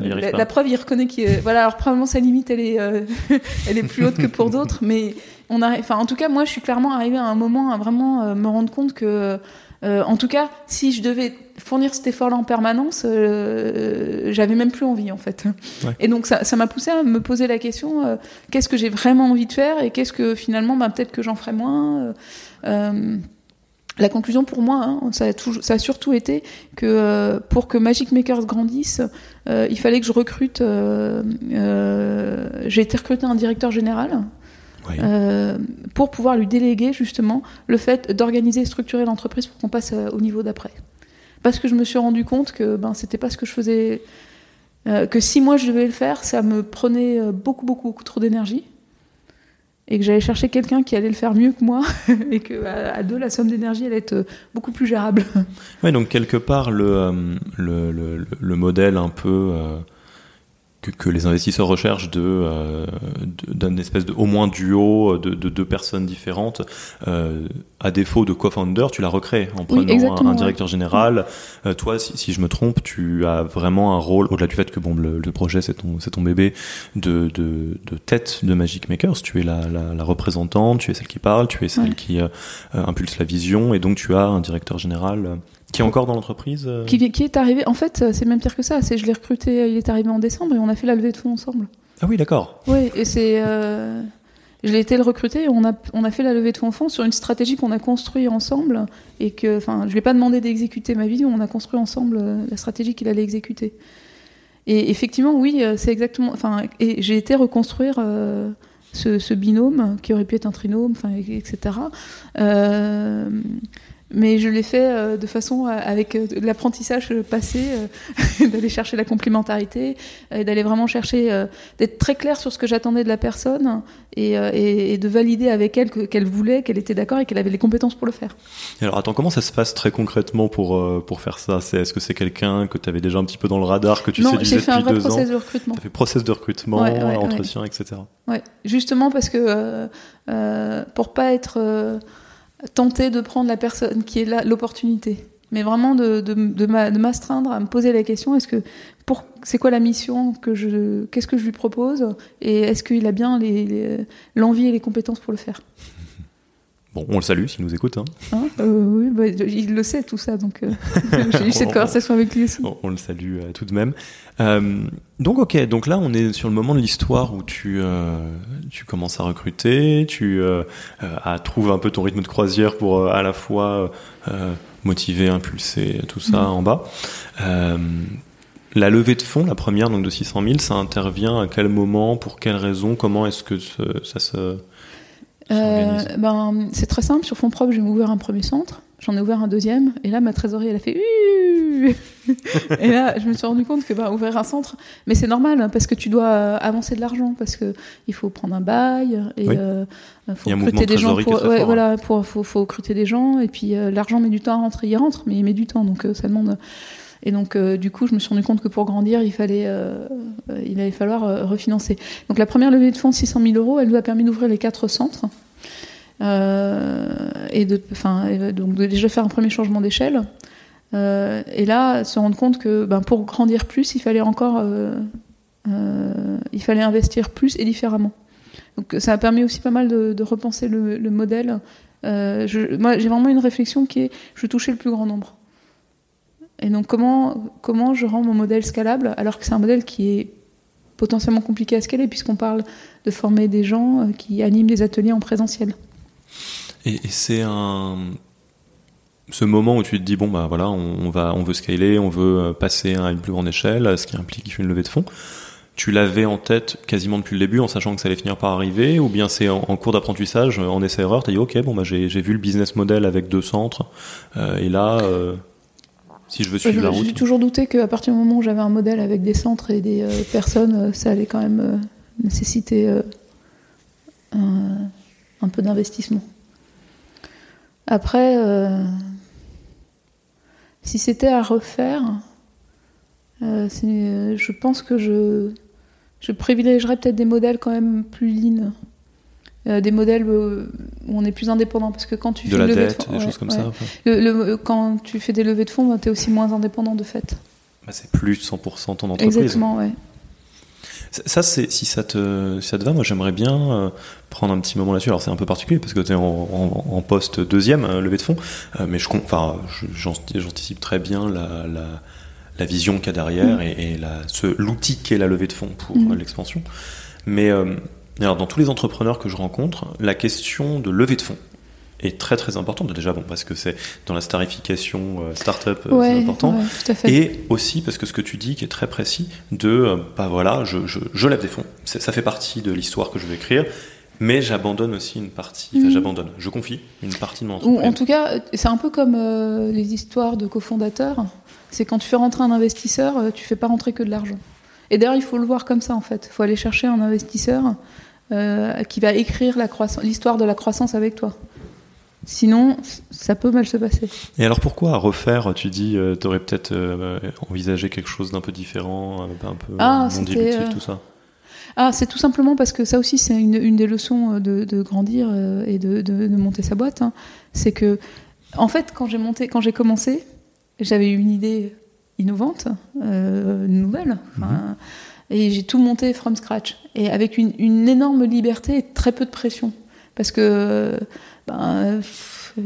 la, preuve, il reconnaît qu'il. voilà, alors probablement sa limite, elle est, *laughs* elle est plus haute que pour d'autres, *laughs* mais on a. Enfin, en tout cas, moi, je suis clairement arrivée à un moment à vraiment me rendre compte que Euh, en tout cas, si je devais fournir cet effort-là en permanence, euh, j'avais même plus envie en fait. Ouais. Et donc ça, m'a poussé à me poser la question euh, qu'est-ce que j'ai vraiment envie de faire et qu'est-ce que finalement, bah, peut-être que j'en ferai moins. euh, la conclusion pour moi, hein, ça, a toujours- ça a surtout été que pour que Magic Makers grandisse, il fallait que je recrute. j'ai été recruté un directeur général Oui. euh, pour pouvoir lui déléguer justement le fait d'organiser et structurer l'entreprise pour qu'on passe euh, au niveau d'après. Parce que je me suis rendu compte que ben c'était pas ce que je faisais, euh, que si moi je devais le faire, ça me prenait beaucoup beaucoup beaucoup trop d'énergie et que j'allais chercher quelqu'un qui allait le faire mieux que moi *laughs* et que à, deux la somme d'énergie allait être euh, beaucoup plus gérable. Ouais, donc quelque part le, euh, le, le, le- le modèle un peu que, que les investisseurs recherchent de euh, d'un espèce de au moins duo de, de deux personnes différentes, euh, à défaut de co-founder, tu l'as recréé en prenant un, directeur général. Euh, toi, si, si je me trompe, tu as vraiment un rôle au-delà du fait que bon le, le projet c'est ton c'est ton bébé de, de, de tête de Magic Makers. Tu es la, la, la représentante, tu es celle qui parle, tu es celle qui euh, impulse la vision, et donc tu as un directeur général euh, qui est encore dans l'entreprise. euh qui, est arrivé, en fait, euh, c'est même pire que ça. C'est je l'ai recruté, il est arrivé en décembre et on a fait la levée de fonds ensemble. Ah oui, d'accord. Oui, et c'est. euh, je l'ai été le recruter et on a, on a fait la levée de fonds en fond sur une stratégie qu'on a construite ensemble et que, enfin, je lui ai pas demandé d'exécuter ma vision, on a construit ensemble euh, la stratégie qu'il allait exécuter. Et effectivement, oui, euh, c'est exactement. Enfin, et j'ai été reconstruire euh, ce, ce binôme qui aurait pu être un trinôme, enfin, et- etc. Euh, mais je l'ai fait euh, de façon à- avec euh, l'apprentissage passé, euh, *laughs* d'aller chercher la complémentarité, et d'aller vraiment chercher euh, d'être très clair sur ce que j'attendais de la personne et, euh, et- et de valider avec elle que- qu'elle voulait, qu'elle était d'accord et qu'elle avait les compétences pour le faire. Et alors attends, comment ça se passe très concrètement pour euh, pour faire ça? C'est est-ce que c'est quelqu'un que tu avais déjà un petit peu dans le radar, que tu non, séduisais j'ai fait un depuis vrai deux ans? process de recrutement. T'as fait process de recrutement, Ouais, ouais, entretien, etc. Ouais, justement parce que euh, euh, pour pas être euh, tenté de prendre la personne qui est là, l'opportunité, mais vraiment de, de, de m'astreindre à me poser la question est-ce que pour c'est quoi la mission que je qu'est-ce que je lui propose et est-ce qu'il a bien les- les- l'envie et les compétences pour le faire? Bon, on le salue s'il nous écoute. Hein. Hein Euh, Oui, bah, il le sait tout ça, donc euh, *laughs* j'ai eu cette On- conversation avec lui aussi. On, on le salue euh, tout de même. Euh, donc ok, donc là on est sur le moment de l'histoire où tu euh, tu commences à recruter, tu à trouver un peu ton rythme de croisière pour à la fois euh, motiver, impulser tout ça Mhm. en bas. Euh, la levée de fonds, la première donc de 600 000, ça intervient à quel moment, pour quelle raison, comment est-ce que ça se Euh, ben, c'est très simple. Sur fonds propres, j'ai ouvert un premier centre. J'en ai ouvert un deuxième. Et là, ma trésorerie, elle a fait. *laughs* Et là, je me suis rendu compte que ben, ouvrir un centre, mais c'est normal hein, parce que tu dois euh, avancer de l'argent parce que il faut prendre un bail et Oui. euh, faut recruter des gens. Pour, ouais, fort, voilà, pour faut, faut recruter des gens et puis euh, l'argent met du temps à rentrer. Il rentre, mais il met du temps, donc ça demande. Et donc, euh, du coup, je me suis rendu compte que pour grandir, il fallait, euh, euh, il allait falloir refinancer. Donc, la première levée de fonds, 600 000 euros, elle nous a permis d'ouvrir les quatre centres. Et de, enfin, donc de déjà faire un premier changement d'échelle. Et là, se rendre compte que ben, pour grandir plus, il fallait encore, il fallait investir plus et différemment. Donc ça a permis aussi pas mal de, repenser le, le modèle. Je, moi, j'ai vraiment une réflexion qui est, je veux toucher le plus grand nombre. Et donc comment comment je rends mon modèle scalable alors que c'est un modèle qui est potentiellement compliqué à scaler puisqu'on parle de former des gens euh, qui animent des ateliers en présentiel. Et, c'est un ce moment où tu te dis bon bah voilà on, va on veut scaler, on veut euh, passer à une plus grande échelle, ce qui implique une levée de fonds. Tu l'avais en tête quasiment depuis le début en sachant que ça allait finir par arriver ou bien c'est en, cours d'apprentissage euh, en essai erreur t'as dit ok bon bah j'ai vu le business model avec deux centres et là si je veux suivre la J'ai toujours douté qu'à partir du moment où j'avais un modèle avec des centres et des euh, personnes, euh, ça allait quand même euh, nécessiter euh, un, un peu d'investissement. Après, si c'était à refaire, je pense que je, je privilégierais peut-être des modèles quand même plus lean. Euh, des modèles euh, où on est plus indépendant parce que quand tu de fais la dette fonds- des ouais, choses comme ouais. ça enfin, Le- le- quand tu fais des levées de fonds, tu es aussi moins indépendant de fait. bah, c'est plus 100% ton entreprise Exactement, ouais. Ça, c'est si ça te, si ça te va, moi j'aimerais bien euh, prendre un petit moment là-dessus. Alors c'est un peu particulier parce que tu es en, en, en, poste deuxième euh, levée de fonds, mais je, enfin, j'anticipe très bien la, la, la vision qu'il y a derrière mm. et, et l'outil qu'est la levée de fonds pour mm. l'expansion. Mais alors, dans tous les entrepreneurs que je rencontre, la question de levée de fonds, est très très importante déjà bon parce que c'est dans la starification euh, startup euh, c'est important et aussi parce que ce que tu dis qui est très précis de euh, bah voilà je, je, je lève des fonds ça fait partie de l'histoire que je vais écrire mais j'abandonne aussi une partie, enfin, mhm. j'abandonne, je confie une partie de mon entreprise. En tout cas, c'est un peu comme euh, les histoires de cofondateurs. C'est quand tu fais rentrer un investisseur, tu fais pas rentrer que de l'argent. Et d'ailleurs, il faut le voir comme ça en fait. Il faut aller chercher un investisseur euh, qui va écrire l'histoire de la croissance avec toi. Sinon, ça peut mal se passer. Et alors pourquoi à refaire Tu dis, euh, tu aurais peut-être euh, envisagé quelque chose d'un peu différent, un peu ah, non dilutif, tout ça? Ah, c'est tout simplement parce que ça aussi, c'est une, une, des leçons de, de grandir et de, de, de, monter sa boîte. Hein. C'est que, en fait, quand j'ai monté, quand j'ai commencé, j'avais une idée innovante, euh, nouvelle. Enfin, mm-hmm. Et j'ai tout monté from scratch. Et avec une, une, énorme liberté et très peu de pression. Parce que ben,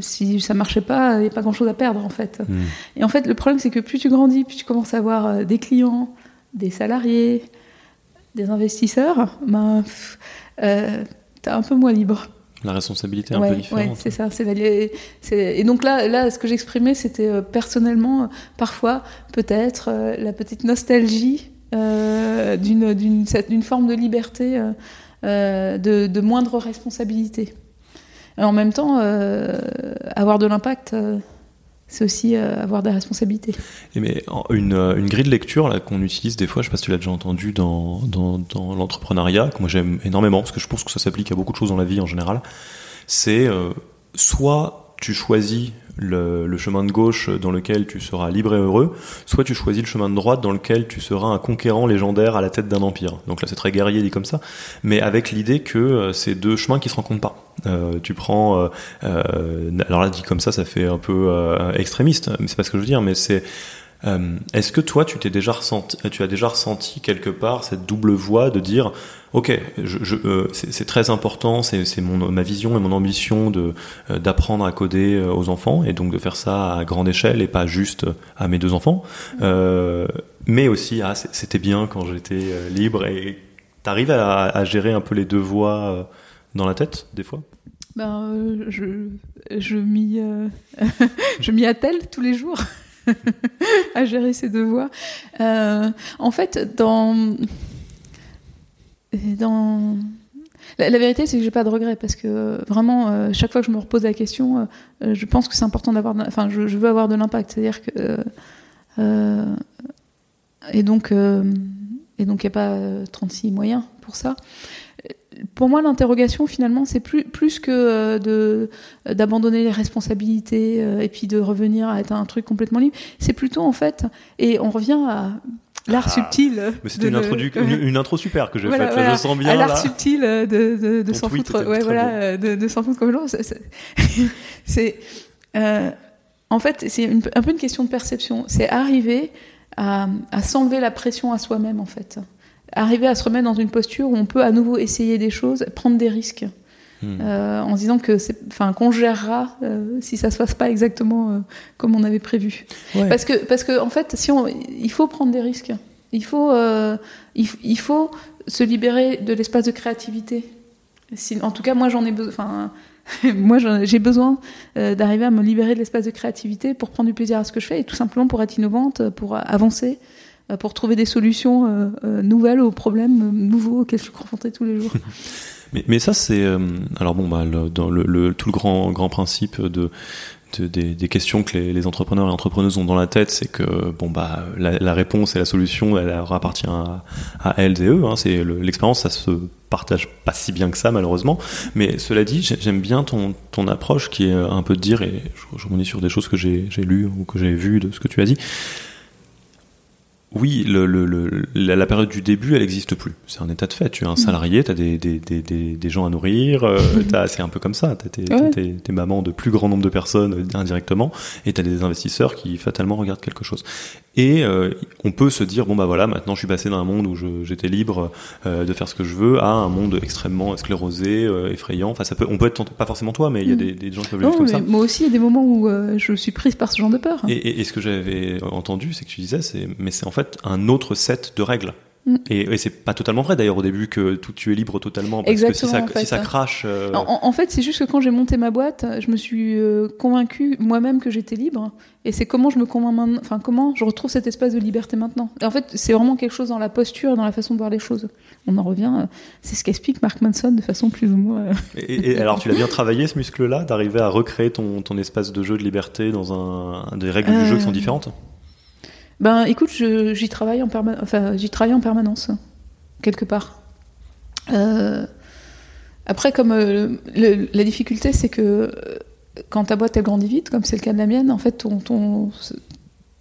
si ça marchait pas, il n'y a pas grand chose à perdre en fait. Hmm. Et en fait, le problème c'est que plus tu grandis, plus tu commences à avoir euh, des clients, des salariés, des investisseurs, ben, euh, tu es un peu moins libre. La responsabilité est un peu différente. Oui, c'est ça. Et donc là, là, ce que j'exprimais, c'était euh, personnellement, parfois, peut-être, la petite nostalgie d'une forme de liberté, de, de moindre responsabilité. Et en même temps, euh, avoir de l'impact, euh, c'est aussi euh, avoir des responsabilités. Mais une, une, grille de lecture qu'on utilise des fois, je sais pas si tu l'as déjà entendu dans, dans, dans l'entrepreneuriat, que moi j'aime énormément parce que je pense que ça s'applique à beaucoup de choses dans la vie en général. C'est soit tu choisis le, chemin de gauche dans lequel tu seras libre et heureux, soit tu choisis le chemin de droite dans lequel tu seras un conquérant légendaire à la tête d'un empire. Donc là c'est très guerrier dit comme ça, mais avec l'idée que euh, c'est deux chemins qui se rencontrent pas. Euh, tu prends, euh, euh, alors là dit comme ça, ça fait un peu euh, extrémiste, mais c'est pas ce que je veux dire, mais c'est euh, est-ce que toi, tu t'es déjà ressenti, tu as déjà ressenti quelque part cette double voix de dire, ok, je, je, euh, c'est très important, c'est ma vision et mon ambition de euh, d'apprendre à coder aux enfants et donc de faire ça à grande échelle et pas juste à mes deux enfants, mais aussi ah c'était bien quand j'étais libre et t'arrives à, à gérer un peu les deux voix dans la tête des fois? Ben, je je m'y *laughs* je m'y attelle tous les jours. *laughs* à gérer ses devoirs. Euh, en fait, dans. dans la, vérité, c'est que j'ai pas de regrets parce que vraiment, euh, chaque fois que je me repose la question, euh, je pense que c'est important d'avoir. Enfin, je, veux avoir de l'impact. C'est-à-dire que. et donc, il n'y a pas 36 moyens pour ça pour moi, l'interrogation, finalement, c'est plus, plus que euh, de, d'abandonner les responsabilités euh, et puis de revenir à être un truc complètement libre. C'est plutôt, en fait, et on revient à l'art ah, subtil. Mais c'était *laughs* une, une, intro super que j'ai faite. Je sens bien. l'art subtil de, de, de s'en foutre. Ouais, voilà, de, de s'en foutre comme C'est, euh, en fait, c'est un peu une question de perception. C'est arriver à, à s'enlever la pression à soi-même, en fait arriver à se remettre dans une posture où on peut à nouveau essayer des choses, prendre des risques. Hmm. Euh, en se disant que c'est, enfin, qu'on gérera euh, si ça se passe pas exactement euh, comme on avait prévu. Ouais. Parce que, parce que en fait, si on, il faut prendre des risques. Il faut, il, il, faut se libérer de l'espace de créativité. Si, en tout cas, moi, j'en ai besoin. *laughs* Moi, j'ai besoin d'arriver à me libérer de l'espace de créativité pour prendre du plaisir à ce que je fais et tout simplement pour être innovante, pour avancer. Euh, pour trouver des solutions euh, euh, nouvelles aux problèmes nouveaux auxquels je suis confronté tous les jours. *laughs* mais, ça, c'est alors bon, bah, le, le, le, tout le grand grand principe de des, questions que les, entrepreneurs et entrepreneuses ont dans la tête, c'est que bon bah la, réponse et la solution, elle appartient à, elles et eux. Hein, c'est l'expérience, ça se partage pas si bien que ça malheureusement. Mais cela dit, j'aime bien ton, ton approche qui est un peu de dire et je, je rebondis sur des choses que j'ai lues ou que j'ai vues de ce que tu as dit oui, le, le, le, la, période du début, elle n'existe plus. C'est un état de fait. Tu es un salarié, tu as des, des, des, des, des gens à nourrir, euh, *laughs* c'est un peu comme ça. Tu as tes, Ouais. tes, mamans de plus grand nombre de personnes euh, indirectement, et tu as des investisseurs qui fatalement regardent quelque chose. Et euh, on peut se dire, bon bah voilà, maintenant je suis passé d'un monde où j'étais libre euh, de faire ce que je veux à un monde extrêmement sclérosé, effrayant. Enfin, ça peut, on peut être, pas forcément toi, mais il y a Mm. des, gens qui peuvent le vivre comme ça. moi aussi, il y a des moments où je suis prise par ce genre de peur. Et, et- et ce que j'avais entendu, c'est que tu disais, c'est, mais c'est en fait un autre set de règles. Mm. Et, et c'est pas totalement vrai d'ailleurs au début que tout, tu es libre totalement parce Exactement, que si ça, en fait. si ça crache, euh, En, fait, c'est juste que quand j'ai monté ma boîte, je me suis euh, convaincue moi-même que j'étais libre. Et c'est comment je me convainc maintenant, enfin comment je retrouve cet espace de liberté maintenant. Et en fait, c'est vraiment quelque chose dans la posture et dans la façon de voir les choses. On en revient, euh, c'est ce qu'explique Mark Manson de façon plus ou moins. euh, et, et alors tu l'as bien travaillé ce muscle-là, d'arriver à recréer ton, ton espace de jeu de liberté dans un des règles du jeu qui sont Euh, différentes? Ben, écoute, j'y travaille en permanence. Enfin, j'y travaille en permanence, quelque part. Euh, Après, comme euh, le- la difficulté, c'est que euh, quand ta boîte elle grandit vite, comme c'est le cas de la mienne, en fait, ton, ton,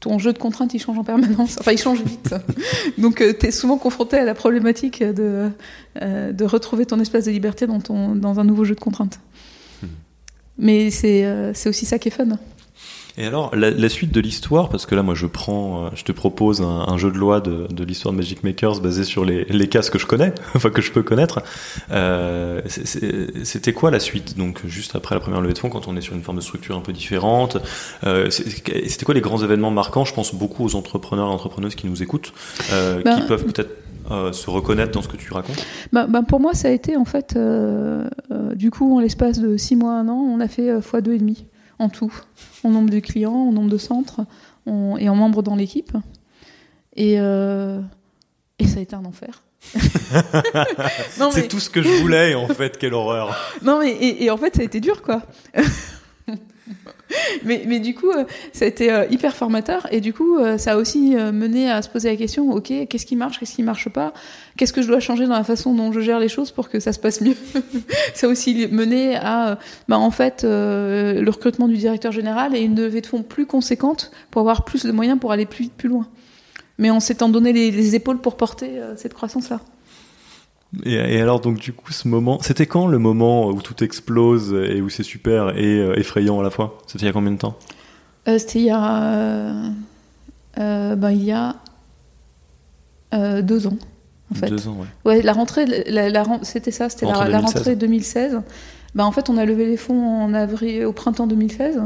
ton jeu de contraintes il change en permanence. Enfin, il change vite. *laughs* Donc, tu es souvent confronté à la problématique de, euh, de retrouver ton espace de liberté dans, ton, dans un nouveau jeu de contraintes. Hmm. Mais euh, c'est aussi ça qui est fun. Et alors, la, suite de l'histoire, parce que là, moi, je prends, euh, je te propose un, jeu de loi de, l'histoire de Magic Makers basé sur les, les cases que je connais, *laughs* enfin que je peux connaître. Euh, c'était quoi la suite Donc, juste après la première levée de fonds, quand on est sur une forme de structure un peu différente, euh, c'était quoi les grands événements marquants? Je pense beaucoup aux entrepreneurs et entrepreneuses qui nous écoutent, ben, qui peuvent peut-être se reconnaître dans ce que tu racontes ben, ben, Pour moi, ça a été en fait, du coup, en l'espace de 6 mois, 1 an, on a fait x2,5 en tout, en nombre de clients, en nombre de centres en- et en membres dans l'équipe. Et, euh, et ça a été un enfer. *laughs* mais, C'est tout ce que je voulais en fait, quelle horreur. *laughs* non, mais et, et en fait, ça a été dur, quoi. *laughs* mais, mais du coup, euh, ça a été euh, hyper formateur et du coup, ça a aussi mené à se poser la question ok, qu'est-ce qui marche, qu'est-ce qui marche pas? Qu'est-ce que je dois changer dans la façon dont je gère les choses pour que ça se passe mieux *laughs* Ça a aussi mené à, bah, en fait, euh, le recrutement du directeur général et une levée de fonds plus conséquente pour avoir plus de moyens pour aller plus plus loin. Mais en s'étant donné les, les épaules pour porter euh, cette croissance-là. Et, et alors donc du coup ce moment, c'était quand le moment où tout explose et où c'est super et euh, effrayant à la fois? C'était il y a combien de temps? C'était il y a, ben, il y a deux ans, en fait. Deux ans, ouais. Ouais, la rentrée, la, la ren- c'était ça, c'était la, la 2016. rentrée 2016. Ben, en fait, on a levé les fonds en avril, au printemps 2016.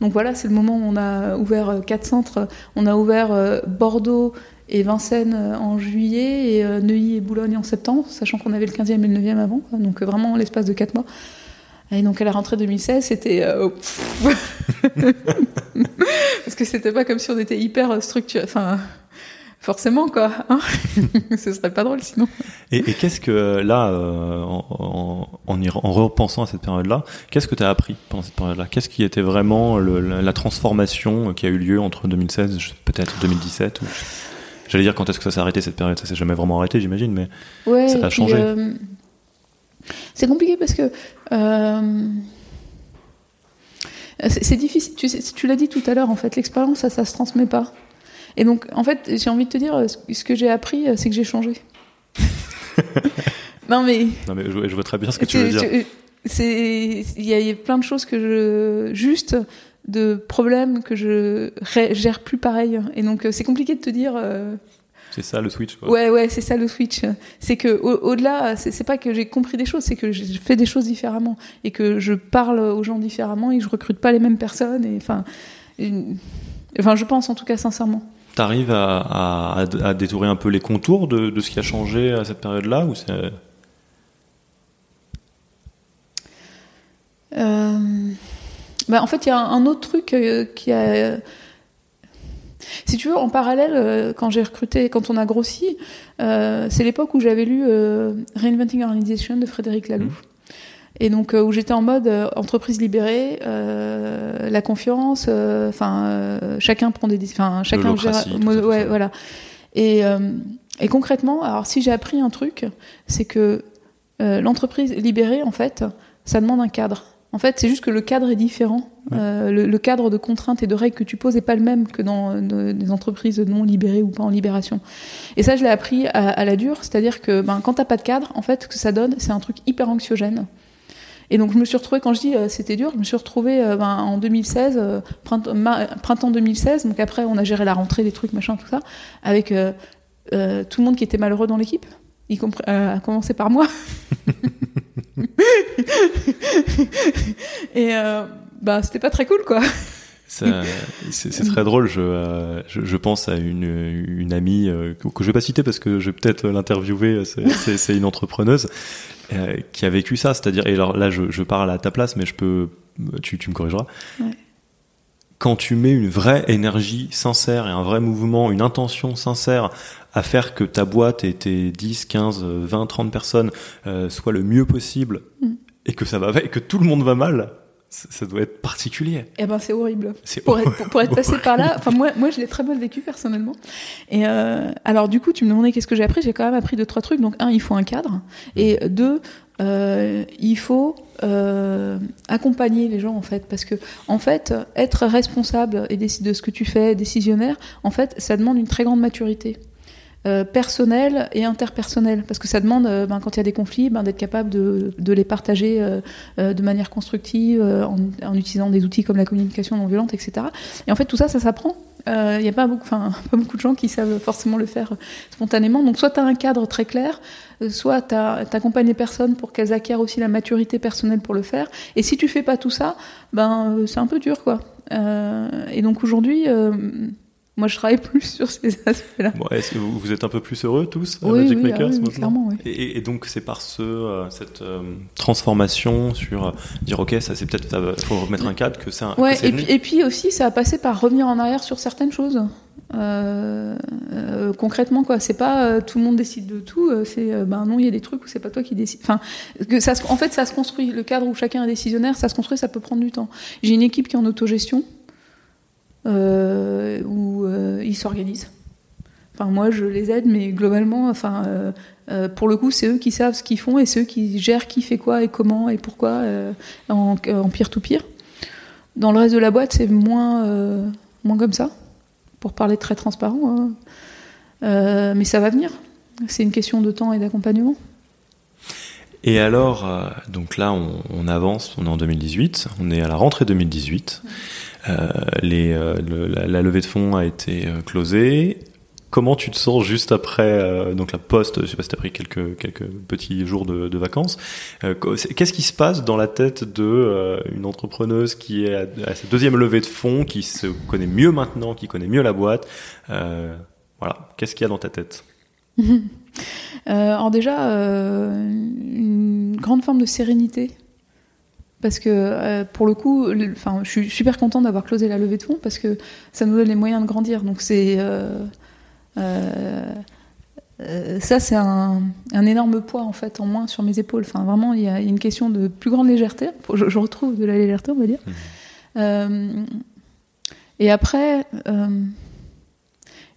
Donc voilà, c'est le moment où on a ouvert euh, quatre centres. On a ouvert euh, Bordeaux et Vincennes euh, en juillet et Neuilly et Boulogne en septembre, sachant qu'on avait le 15e et le 9e avant. Donc vraiment l'espace de quatre mois. Et donc à la rentrée 2016, c'était... euh, *laughs* *laughs* Parce que c'était pas comme si on était hyper structuré. Enfin, forcément, quoi. hein. *laughs* Ce serait pas drôle sinon. Et, et qu'est-ce que là, euh, en, en, en, y- en repensant à cette période-là, qu'est-ce que tu as appris pendant cette période-là? Qu'est-ce qui était vraiment le- la, la transformation qui a eu lieu entre 2016 je- peut-être 2017 ou J'allais dire quand est-ce que ça s'est arrêté cette période? Ça s'est jamais vraiment arrêté, j'imagine, mais Ouais, Ça a changé. euh, c'est compliqué parce que euh, c'est difficile. Tu l'as dit tout à l'heure, en fait, l'expérience, ça, ça se transmet pas. Et donc, en fait, j'ai envie de te dire, ce que j'ai appris, c'est que j'ai changé. *laughs* non, mais non, mais je, je vois très bien ce que tu veux dire. il y, a- il y a plein de choses que je juste de problèmes que je gère plus pareil. Et donc, c'est compliqué de te dire. euh, C'est ça le switch. Quoi. Ouais, ouais, c'est ça le switch. C'est que au- au-delà, c'est c'est pas que j'ai compris des choses, c'est que je fais des choses différemment et que je parle aux gens différemment et que je recrute pas les mêmes personnes. Et enfin, une- enfin, je pense en tout cas sincèrement. T'arrives à, à, à, détourer un peu les contours de, ce qui a changé à cette période-là ou c'est bah, en fait, il y a un, autre truc euh, qui a. Si tu veux, en parallèle, euh, quand j'ai recruté, quand on a grossi, c'est l'époque où j'avais lu Reinventing Organization de Frédéric Laloux. Et donc, euh, où j'étais en mode euh, entreprise libérée, euh, la confiance, enfin, chacun prend des décisions, enfin, chacun gère- ouais, voilà. Et, et concrètement, alors si j'ai appris un truc, c'est que euh, l'entreprise libérée, en fait, ça demande un cadre. En fait, c'est juste que le cadre est différent. Euh, le, le cadre de contraintes et de règles que tu poses est pas le même que dans euh, des entreprises non libérées ou pas en libération. Et ça, je l'ai appris à, à la dure, c'est-à-dire que ben, quand t'as pas de cadre, en fait, ce que ça donne, c'est un truc hyper anxiogène. Et donc je me suis retrouvée, quand je dis euh, c'était dur, je me suis retrouvée euh, ben, en 2016, euh, printemps, ma- printemps 2016, donc après on a géré la rentrée, des trucs, machin, tout ça, avec tout le monde qui était malheureux dans l'équipe, à commencer par moi. *laughs* *laughs* Et bah c'était pas très cool quoi. C'est très drôle. Je, euh, je, je pense à une, une amie euh, que, que je vais pas citer parce que je vais peut-être l'interviewer. C'est- C'est c'est une entrepreneuse euh, qui a vécu ça. C'est-à-dire, et alors là, je, je parle à ta place, mais je peux, tu, tu me corrigeras. Ouais. Quand tu mets une vraie énergie sincère et un vrai mouvement, une intention sincère à faire que ta boîte et tes 10, 15, 20, 30 personnes euh, soient le mieux possible Mm. et que ça va et que tout le monde va mal, ça, doit être particulier. Et ben c'est horrible. Pour être, pour, pour être *laughs* passé par là, enfin moi, moi je l'ai très mal vécu personnellement. Et euh, alors du coup, tu me demandais qu'est-ce que j'ai appris. J'ai quand même appris deux trois trucs. Donc un, il faut un cadre, et deux, euh, il faut euh, accompagner les gens en fait, parce que en fait, être responsable et décider de ce que tu fais, décisionnaire, en fait, ça demande une très grande maturité. Euh, personnelle et interpersonnelle parce que ça demande euh, ben, quand il y a des conflits ben, d'être capable de, de les partager euh, euh, de manière constructive en, en utilisant des outils comme la communication non violente etc et en fait tout ça ça s'apprend. Il n'y a pas beaucoup, *laughs* pas beaucoup de gens qui savent forcément le faire spontanément. Donc soit tu as un cadre très clair soit tu accompagnes les personnes pour qu'elles acquièrent aussi la maturité personnelle pour le faire. Et si tu fais pas tout ça ben c'est un peu dur quoi. Et donc aujourd'hui moi je travaille plus sur ces aspects là Bon, est-ce que vous, vous êtes un peu plus heureux tous à oui, Magic oui, ah Makers oui, oui, clairement oui. et, et donc c'est par ce, euh, cette euh, transformation sur euh, dire ok ça c'est peut-être ça faut remettre un cadre que c'est un que Ouais, et puis, et puis aussi, ça a passé par revenir en arrière sur certaines choses. Concrètement, quoi, c'est pas tout le monde décide de tout. c'est ben non, il y a des trucs où c'est pas toi qui décide. Enfin, que ça, se- en fait, ça se construit. Le cadre où chacun est décisionnaire, ça se construit, ça peut prendre du temps. J'ai une équipe qui est en autogestion où euh, ils s'organisent. Enfin, moi, je les aide, mais globalement, enfin, euh, euh, pour le coup, c'est eux qui savent ce qu'ils font et c'est eux qui gèrent qui fait quoi et comment et pourquoi euh, en, peer-to-peer. Dans le reste de la boîte, c'est moins, euh, moins comme ça, pour parler très transparent. hein. Euh, mais ça va venir. C'est une question de temps et d'accompagnement. Et alors euh, donc là on, on avance, on est en 2018, on est à la rentrée 2018. Euh, les, euh, le- la, la levée de fonds a été euh, closée. Comment tu te sens juste après euh, donc la poste Je sais pas si t'as pris quelques quelques petits jours de, de vacances. Euh, Qu'est-ce qui se passe dans la tête de euh, une entrepreneuse qui est à, à sa deuxième levée de fonds, qui se connaît mieux maintenant, qui connaît mieux la boîte? Euh, Voilà, qu'est-ce qu'il y a dans ta tête? *laughs* alors déjà, euh, une grande forme de sérénité. Parce que euh, pour le coup, le- enfin, je suis super contente d'avoir closé la levée de fonds parce que ça nous donne les moyens de grandir. Donc c'est euh, euh, euh, ça, c'est un, un énorme poids en fait en moins sur mes épaules. Enfin, vraiment, il y, a il y a une question de plus grande légèreté. Je, je retrouve de la légèreté, on va dire. Euh, et après, euh,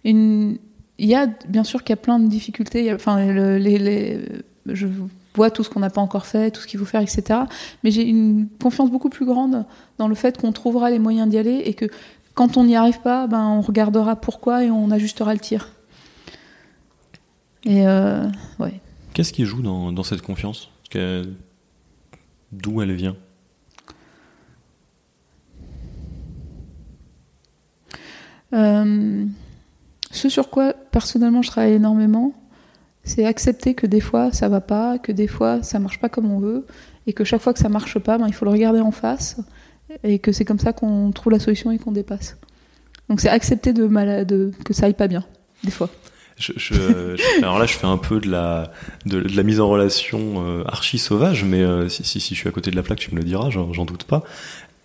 une, il y a bien sûr qu'il y a plein de difficultés. Il y a- enfin, le- les, les- je vois tout ce qu'on n'a pas encore fait, tout ce qu'il faut faire, etc. Mais j'ai une confiance beaucoup plus grande dans le fait qu'on trouvera les moyens d'y aller et que quand on n'y arrive pas, ben, on regardera pourquoi et on ajustera le tir. Et euh, ouais. Qu'est-ce qui joue dans, dans cette confiance? D'où elle vient? Euh, ce sur quoi personnellement je travaille énormément, c'est accepter que des fois ça va pas, que des fois ça marche pas comme on veut, et que chaque fois que ça marche pas, ben, il faut le regarder en face, et que c'est comme ça qu'on trouve la solution et qu'on dépasse. Donc c'est accepter de mal, que ça aille pas bien, des fois. Alors là, je fais un peu de la, de, la mise en relation euh, archi sauvage, mais euh, si, si, si je suis à côté de la plaque, tu me le diras, j'en doute pas.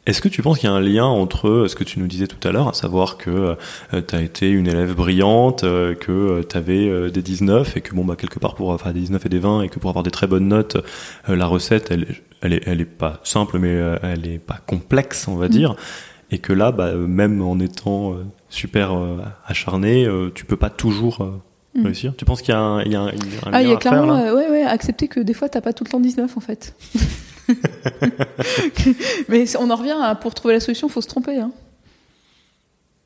Est-ce que tu penses qu'il y a un lien entre euh, ce que tu nous disais tout à l'heure, à savoir que tu as été une élève brillante, euh, que tu avais des 19 et que bon bah quelque part pour enfin des 19 et des 20 et que pour avoir des très bonnes notes, euh, la recette elle, elle est elle est pas simple mais euh, elle est pas complexe on va Mm. dire et que là bah, même en étant euh, super euh, acharné, euh, tu peux pas toujours euh, Mm. réussir. Tu penses qu'il y a un, il y a un, un Ah, il y a clairement, euh, ouais, ouais, accepter que des fois t'as pas tout le temps 19 en fait. *laughs* *laughs* Mais on en revient pour trouver la solution, faut se tromper. Hein.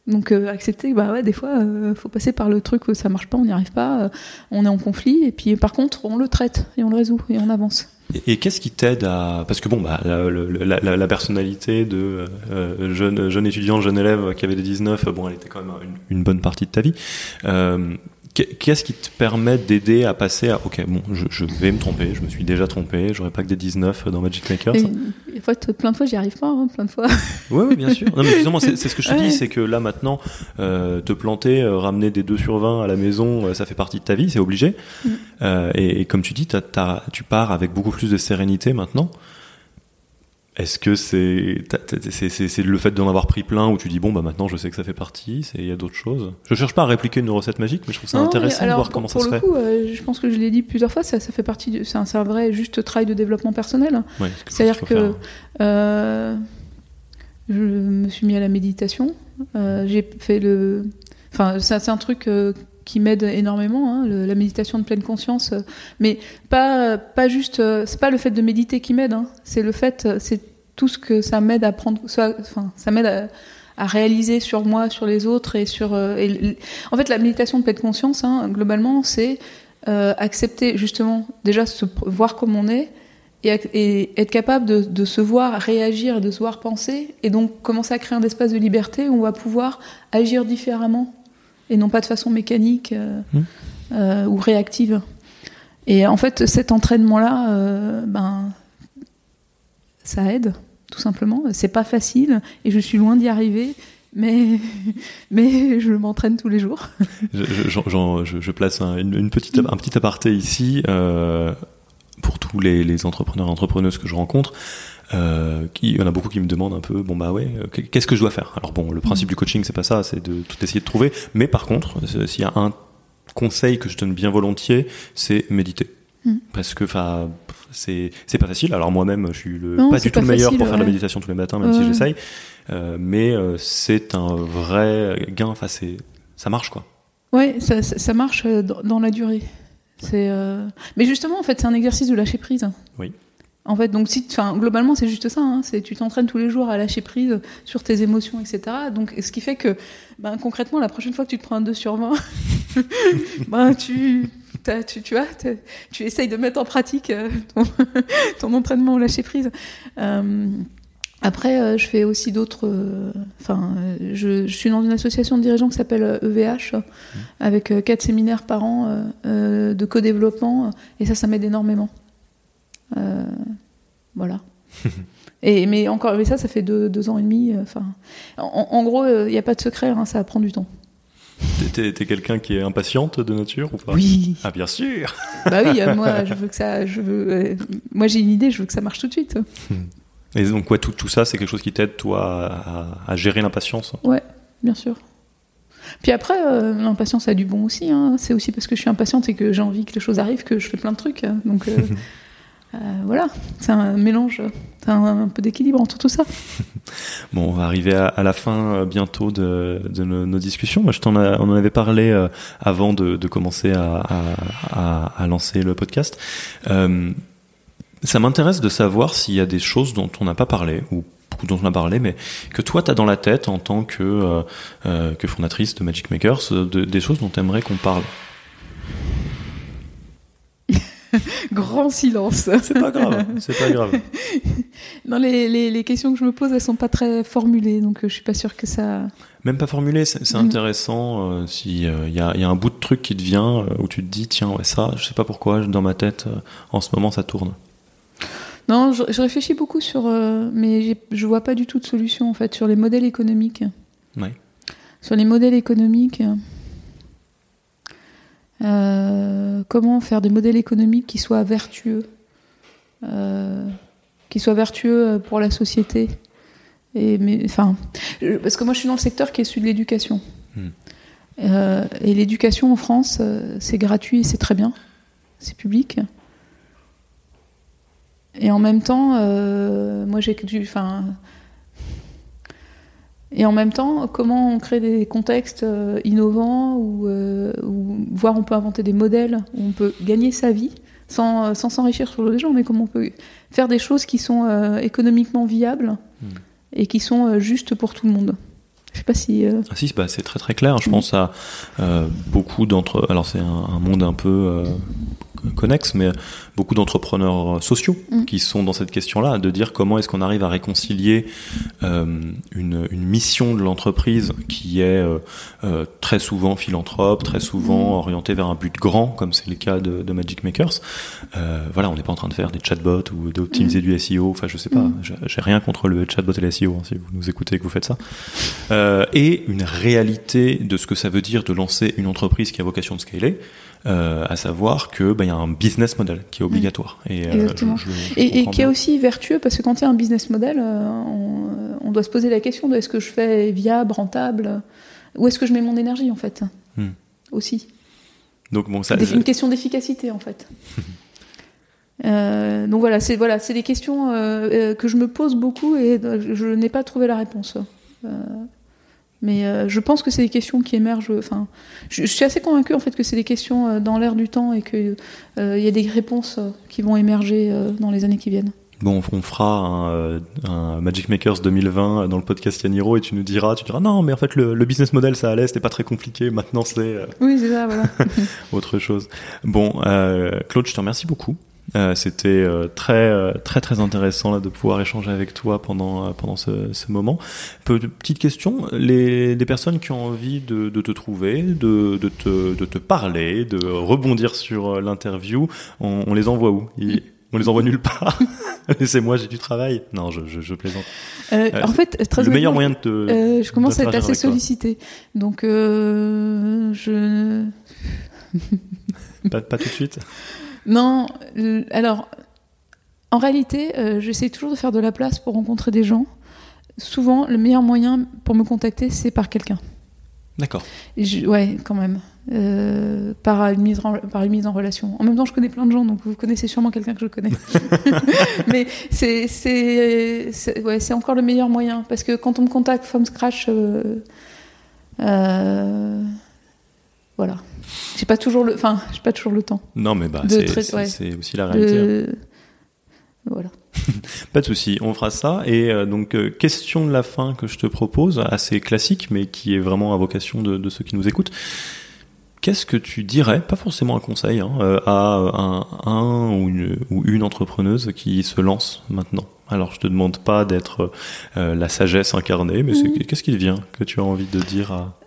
Donc euh, accepter, bah ouais, des fois, euh, faut passer par le truc où ça marche pas, on n'y arrive pas, euh, on est en conflit, et puis par contre, on le traite et on le résout et on avance. Et, qu'est-ce qui t'aide à parce que bon bah la, personnalité de euh, jeune étudiant, jeune élève qui avait des 19, bon elle était quand même une bonne partie de ta vie. Euh, Qu'est-ce qui te permet d'aider à passer à ok bon je, je, vais me tromper je me suis déjà trompé j'aurais pas que des 19 dans Magic Maker plein de fois j'y arrive pas hein, plein de fois. *laughs* Oui oui bien sûr. Non, mais justement c'est ce que je te ouais. dis c'est que là maintenant euh, te planter euh, ramener des 2 sur 20 à la maison euh, ça fait partie de ta vie c'est obligé. Mm. et, et, comme tu dis t as, t as, tu pars avec beaucoup plus de sérénité maintenant est-ce que c'est c'est le fait d'en avoir pris plein où tu dis bon bah maintenant je sais que ça fait partie il y a d'autres choses? Je cherche pas à répliquer une recette magique mais je trouve ça non, intéressant alors, de voir comment pour ça le se coup, fait. euh, je pense que je l'ai dit plusieurs fois ça, ça fait partie c'est un, un, vrai juste travail de développement personnel. Ouais, c'est à dire que euh, je me suis mis à la méditation. Euh, j'ai fait le enfin c'est un truc euh, qui m'aide énormément, hein, la méditation de pleine conscience. Euh, mais pas, pas juste, euh, c'est pas le fait de méditer qui m'aide, hein, c'est le fait, c'est tout ce que ça m'aide à prendre, enfin, ça m'aide à, réaliser sur moi, sur les autres et sur. Euh, et, en fait, la méditation de pleine conscience, hein, globalement, c'est euh, accepter justement déjà se voir comme on est. Et, et être capable de, de, se voir réagir, de se voir penser, et donc commencer à créer un espace de liberté où on va pouvoir agir différemment et non pas de façon mécanique euh, mmh. euh, ou réactive. Et en fait, cet entraînement-là, euh, ben, ça aide, tout simplement. C'est pas facile et je suis loin d'y arriver. Mais, *laughs* mais je m'entraîne tous les jours. *laughs* je, je, je, je place un, une, une, petite, un petit aparté ici euh, pour tous les, les, entrepreneurs et entrepreneuses que je rencontre. Euh, qui, il y en a beaucoup qui me demandent un peu, bon bah ouais, qu'est-ce que je dois faire? Alors bon, le principe du coaching, c'est pas ça, c'est de tout essayer de trouver. Mais par contre, s'il y a un conseil que je donne bien volontiers, c'est méditer. Mmh. Parce que, enfin, c'est pas facile. Alors moi-même, je suis le, non, pas du tout pas le meilleur facile, pour faire ouais. la méditation tous les matins, même ouais. si j'essaye. Euh, mais euh, c'est un vrai gain. Enfin, c'est ça marche quoi. Ouais, ça, ça, ça marche euh, dans, dans, la durée. C'est. Euh... Mais justement, en fait, c'est un exercice de lâcher prise. Oui. En fait, donc si, enfin, globalement, c'est juste ça. Hein, c'est tu t'entraînes tous les jours à lâcher prise sur tes émotions, etc. Donc, ce qui fait que, ben, concrètement, la prochaine fois que tu te prends un 2 sur 20, *laughs* ben, tu, tu, tu vois, tu essayes de mettre en pratique euh, ton, *laughs* ton entraînement au lâcher prise. Euh, après, euh, je fais aussi d'autres. Enfin, je, je, suis dans une association de dirigeants qui s'appelle EVH, mmh. avec quatre séminaires par an de co-développement, et ça, ça m'aide énormément. Voilà. *laughs* et, mais encore, mais ça, ça fait deux, deux ans et demi. Enfin, en, en, gros, il n'y a pas de secret, hein, ça prend du temps. T'es, quelqu'un qui est impatiente de nature ou pas? Oui. Ah bien sûr. *laughs* bah oui, moi je veux que ça, je veux, euh, moi j'ai une idée, je veux que ça marche tout de suite. Et donc ouais, tout, tout ça, c'est quelque chose qui t'aide toi à, à gérer l'impatience? Ouais, bien sûr. Puis après, euh, l'impatience a du bon aussi. Hein. C'est aussi parce que je suis impatiente et que j'ai envie que les choses arrivent que je fais plein de trucs. Donc euh, euh, *laughs* voilà, c'est un mélange, un, un, peu d'équilibre entre tout ça. *laughs* bon, on va arriver à, la fin euh, bientôt de, nos, discussions. Je t'en on en avait parlé euh, avant de, commencer à, lancer le podcast. Euh, ça m'intéresse de savoir s'il y a des choses dont on n'a pas parlé ou dont on a parlé, mais que toi tu as dans la tête en tant que, euh, fondatrice de Magic Makers, de, des choses dont tu aimerais qu'on parle. *laughs* Grand silence. C'est pas grave, c'est pas grave. *laughs* non, les, les, les, questions que je me pose, elles sont pas très formulées, donc euh, je suis pas sûre que ça. Même pas formulées, c'est Mm. intéressant. Euh, si il euh, y, a, y, a, un bout de truc qui te vient euh, où tu te dis tiens ouais ça, je sais pas pourquoi dans ma tête en ce moment ça tourne. Non, je, je réfléchis beaucoup sur, mais je vois pas du tout de solution en fait sur les modèles économiques. Ouais. Sur les modèles économiques. Euh, comment faire des modèles économiques qui soient vertueux, euh, qui soient vertueux pour la société. Et, mais, enfin, parce que moi je suis dans le secteur qui est celui de l'éducation. Hmm. Euh, et l'éducation en France, c'est gratuit et c'est très bien. C'est public. Et en même temps, moi j'ai. Enfin, et en même temps, comment on crée des contextes euh, innovants ou, euh, ou voire on peut inventer des modèles où on peut gagner sa vie sans sans s'enrichir sur les gens, mais comment on peut faire des choses qui sont euh, économiquement viables Hmm. et qui sont euh, justes pour tout le monde. Je sais pas si. euh, Ah si, bah, c'est très très clair. Je pense à euh, beaucoup d'entre. Alors c'est un, un monde un peu euh, connexe, mais beaucoup d'entrepreneurs sociaux Mm. qui sont dans cette question-là, de dire comment est-ce qu'on arrive à réconcilier euh, une, une mission de l'entreprise qui est euh, euh, très souvent philanthrope, très souvent Mm. orientée vers un but grand, comme c'est le cas de, de Magic Makers. Euh, voilà, on n'est pas en train de faire des chatbots ou d'optimiser du SEO. Enfin, je sais pas. Mm. J'ai- rien contre le chatbot et le SEO. hein, si vous nous écoutez et que vous faites ça. Et une réalité de ce que ça veut dire de lancer une entreprise qui a vocation de scaler, euh, à savoir que bah, il y a un business model qui est obligatoire. Et, euh, Exactement. je- je- je Et, qui est aussi vertueux parce que quand il y a un business model, euh, on, on doit se poser la question de est-ce que je fais viable, rentable, où est-ce que je mets mon énergie en fait Hmm. aussi. Donc bon, ça, une question d'efficacité en fait. *laughs* Euh, donc voilà, c'est voilà, c'est des questions euh, que je me pose beaucoup et je n'ai pas trouvé la réponse. Euh, mais euh, je pense que c'est des questions qui émergent. Enfin, je, je suis assez convaincue en fait que c'est des questions euh, dans l'air du temps et que euh, y a des réponses euh, qui vont émerger dans les années qui viennent. bon, on fera un, un Magic Makers 2020 dans le podcast Yaniro et tu nous diras, tu diras non, mais en fait le, le business model ça allait, c'était pas très compliqué. Maintenant c'est Oui, c'est ça, voilà. *laughs* autre chose. Bon, Claude, je te remercie beaucoup. Euh, C'était euh, très euh, très très intéressant là, de pouvoir échanger avec toi pendant pendant ce, ce moment. Petite question, les des personnes qui ont envie de, de te trouver, de, de te de te parler, de rebondir sur l'interview, on, on les envoie où? Ils- On les envoie nulle part? *laughs* Laissez-moi, j'ai du travail. Non, je, je, je plaisante. Euh, Euh, en fait, très Le meilleur moyen de te euh, je commence à être assez sollicitée. Donc, je. pas, pas tout de suite? *laughs* Non, euh, alors, en réalité, euh, j'essaie toujours de faire de la place pour rencontrer des gens. Souvent, le meilleur moyen pour me contacter, c'est par quelqu'un. D'accord. Ouais, quand même. Euh, par, une mise en, par une mise en relation. En même temps, je connais plein de gens, donc vous connaissez sûrement quelqu'un que je connais. *laughs* *laughs* Mais c'est ouais, encore le meilleur moyen. Parce que quand on me contacte from scratch, euh, euh, voilà. J'ai pas toujours le, enfin, j'ai pas toujours le temps. Non, mais bah c'est ouais. aussi la réalité. hein. Voilà. *laughs* Pas de souci, on fera ça. Et euh, donc, euh, question de la fin que je te propose, assez classique, mais qui est vraiment à vocation de, de ceux qui nous écoutent. Qu'est-ce que tu dirais, pas forcément un conseil, hein, euh, à un, un ou, une, ou une entrepreneuse qui se lance maintenant? Alors, je te demande pas d'être la sagesse incarnée, mais c'est- Mhm. qu'est-ce qui te vient que tu as envie de dire à...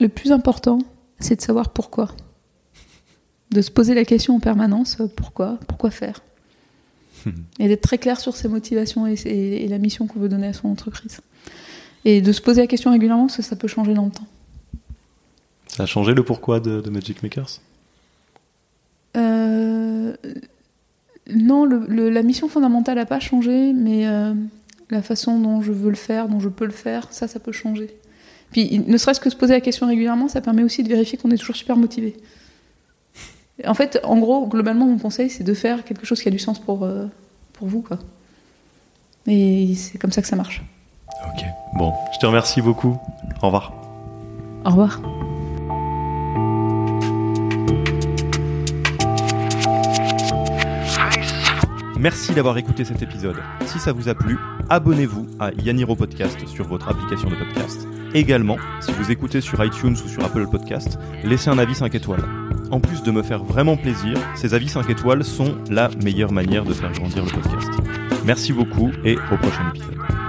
Le plus important, c'est de savoir pourquoi. De se poser la question en permanence, euh, pourquoi Pourquoi faire *laughs* Et d'être très clair sur ses motivations et, la mission qu'on veut donner à son entreprise. Et de se poser la question régulièrement, parce que ça peut changer dans le temps. Ça a changé le pourquoi de, de Magic Makers? Euh, non, le- le- la mission fondamentale n'a pas changé, mais euh, la façon dont je veux le faire, dont je peux le faire, ça, ça peut changer. Puis, ne serait-ce que se poser la question régulièrement, ça permet aussi de vérifier qu'on est toujours super motivé. En fait, en gros, globalement, mon conseil, c'est de faire quelque chose qui a du sens pour, euh, pour vous, quoi. Et c'est comme ça que ça marche. Ok, bon, je te remercie beaucoup. Au revoir. Au revoir. Merci d'avoir écouté cet épisode. Si ça vous a plu, abonnez-vous à Yaniro Podcast sur votre application de podcast. Également, si vous écoutez sur iTunes ou sur Apple Podcast, laissez un avis 5 étoiles. En plus de me faire vraiment plaisir, ces avis 5 étoiles sont la meilleure manière de faire grandir le podcast. Merci beaucoup et au prochain épisode.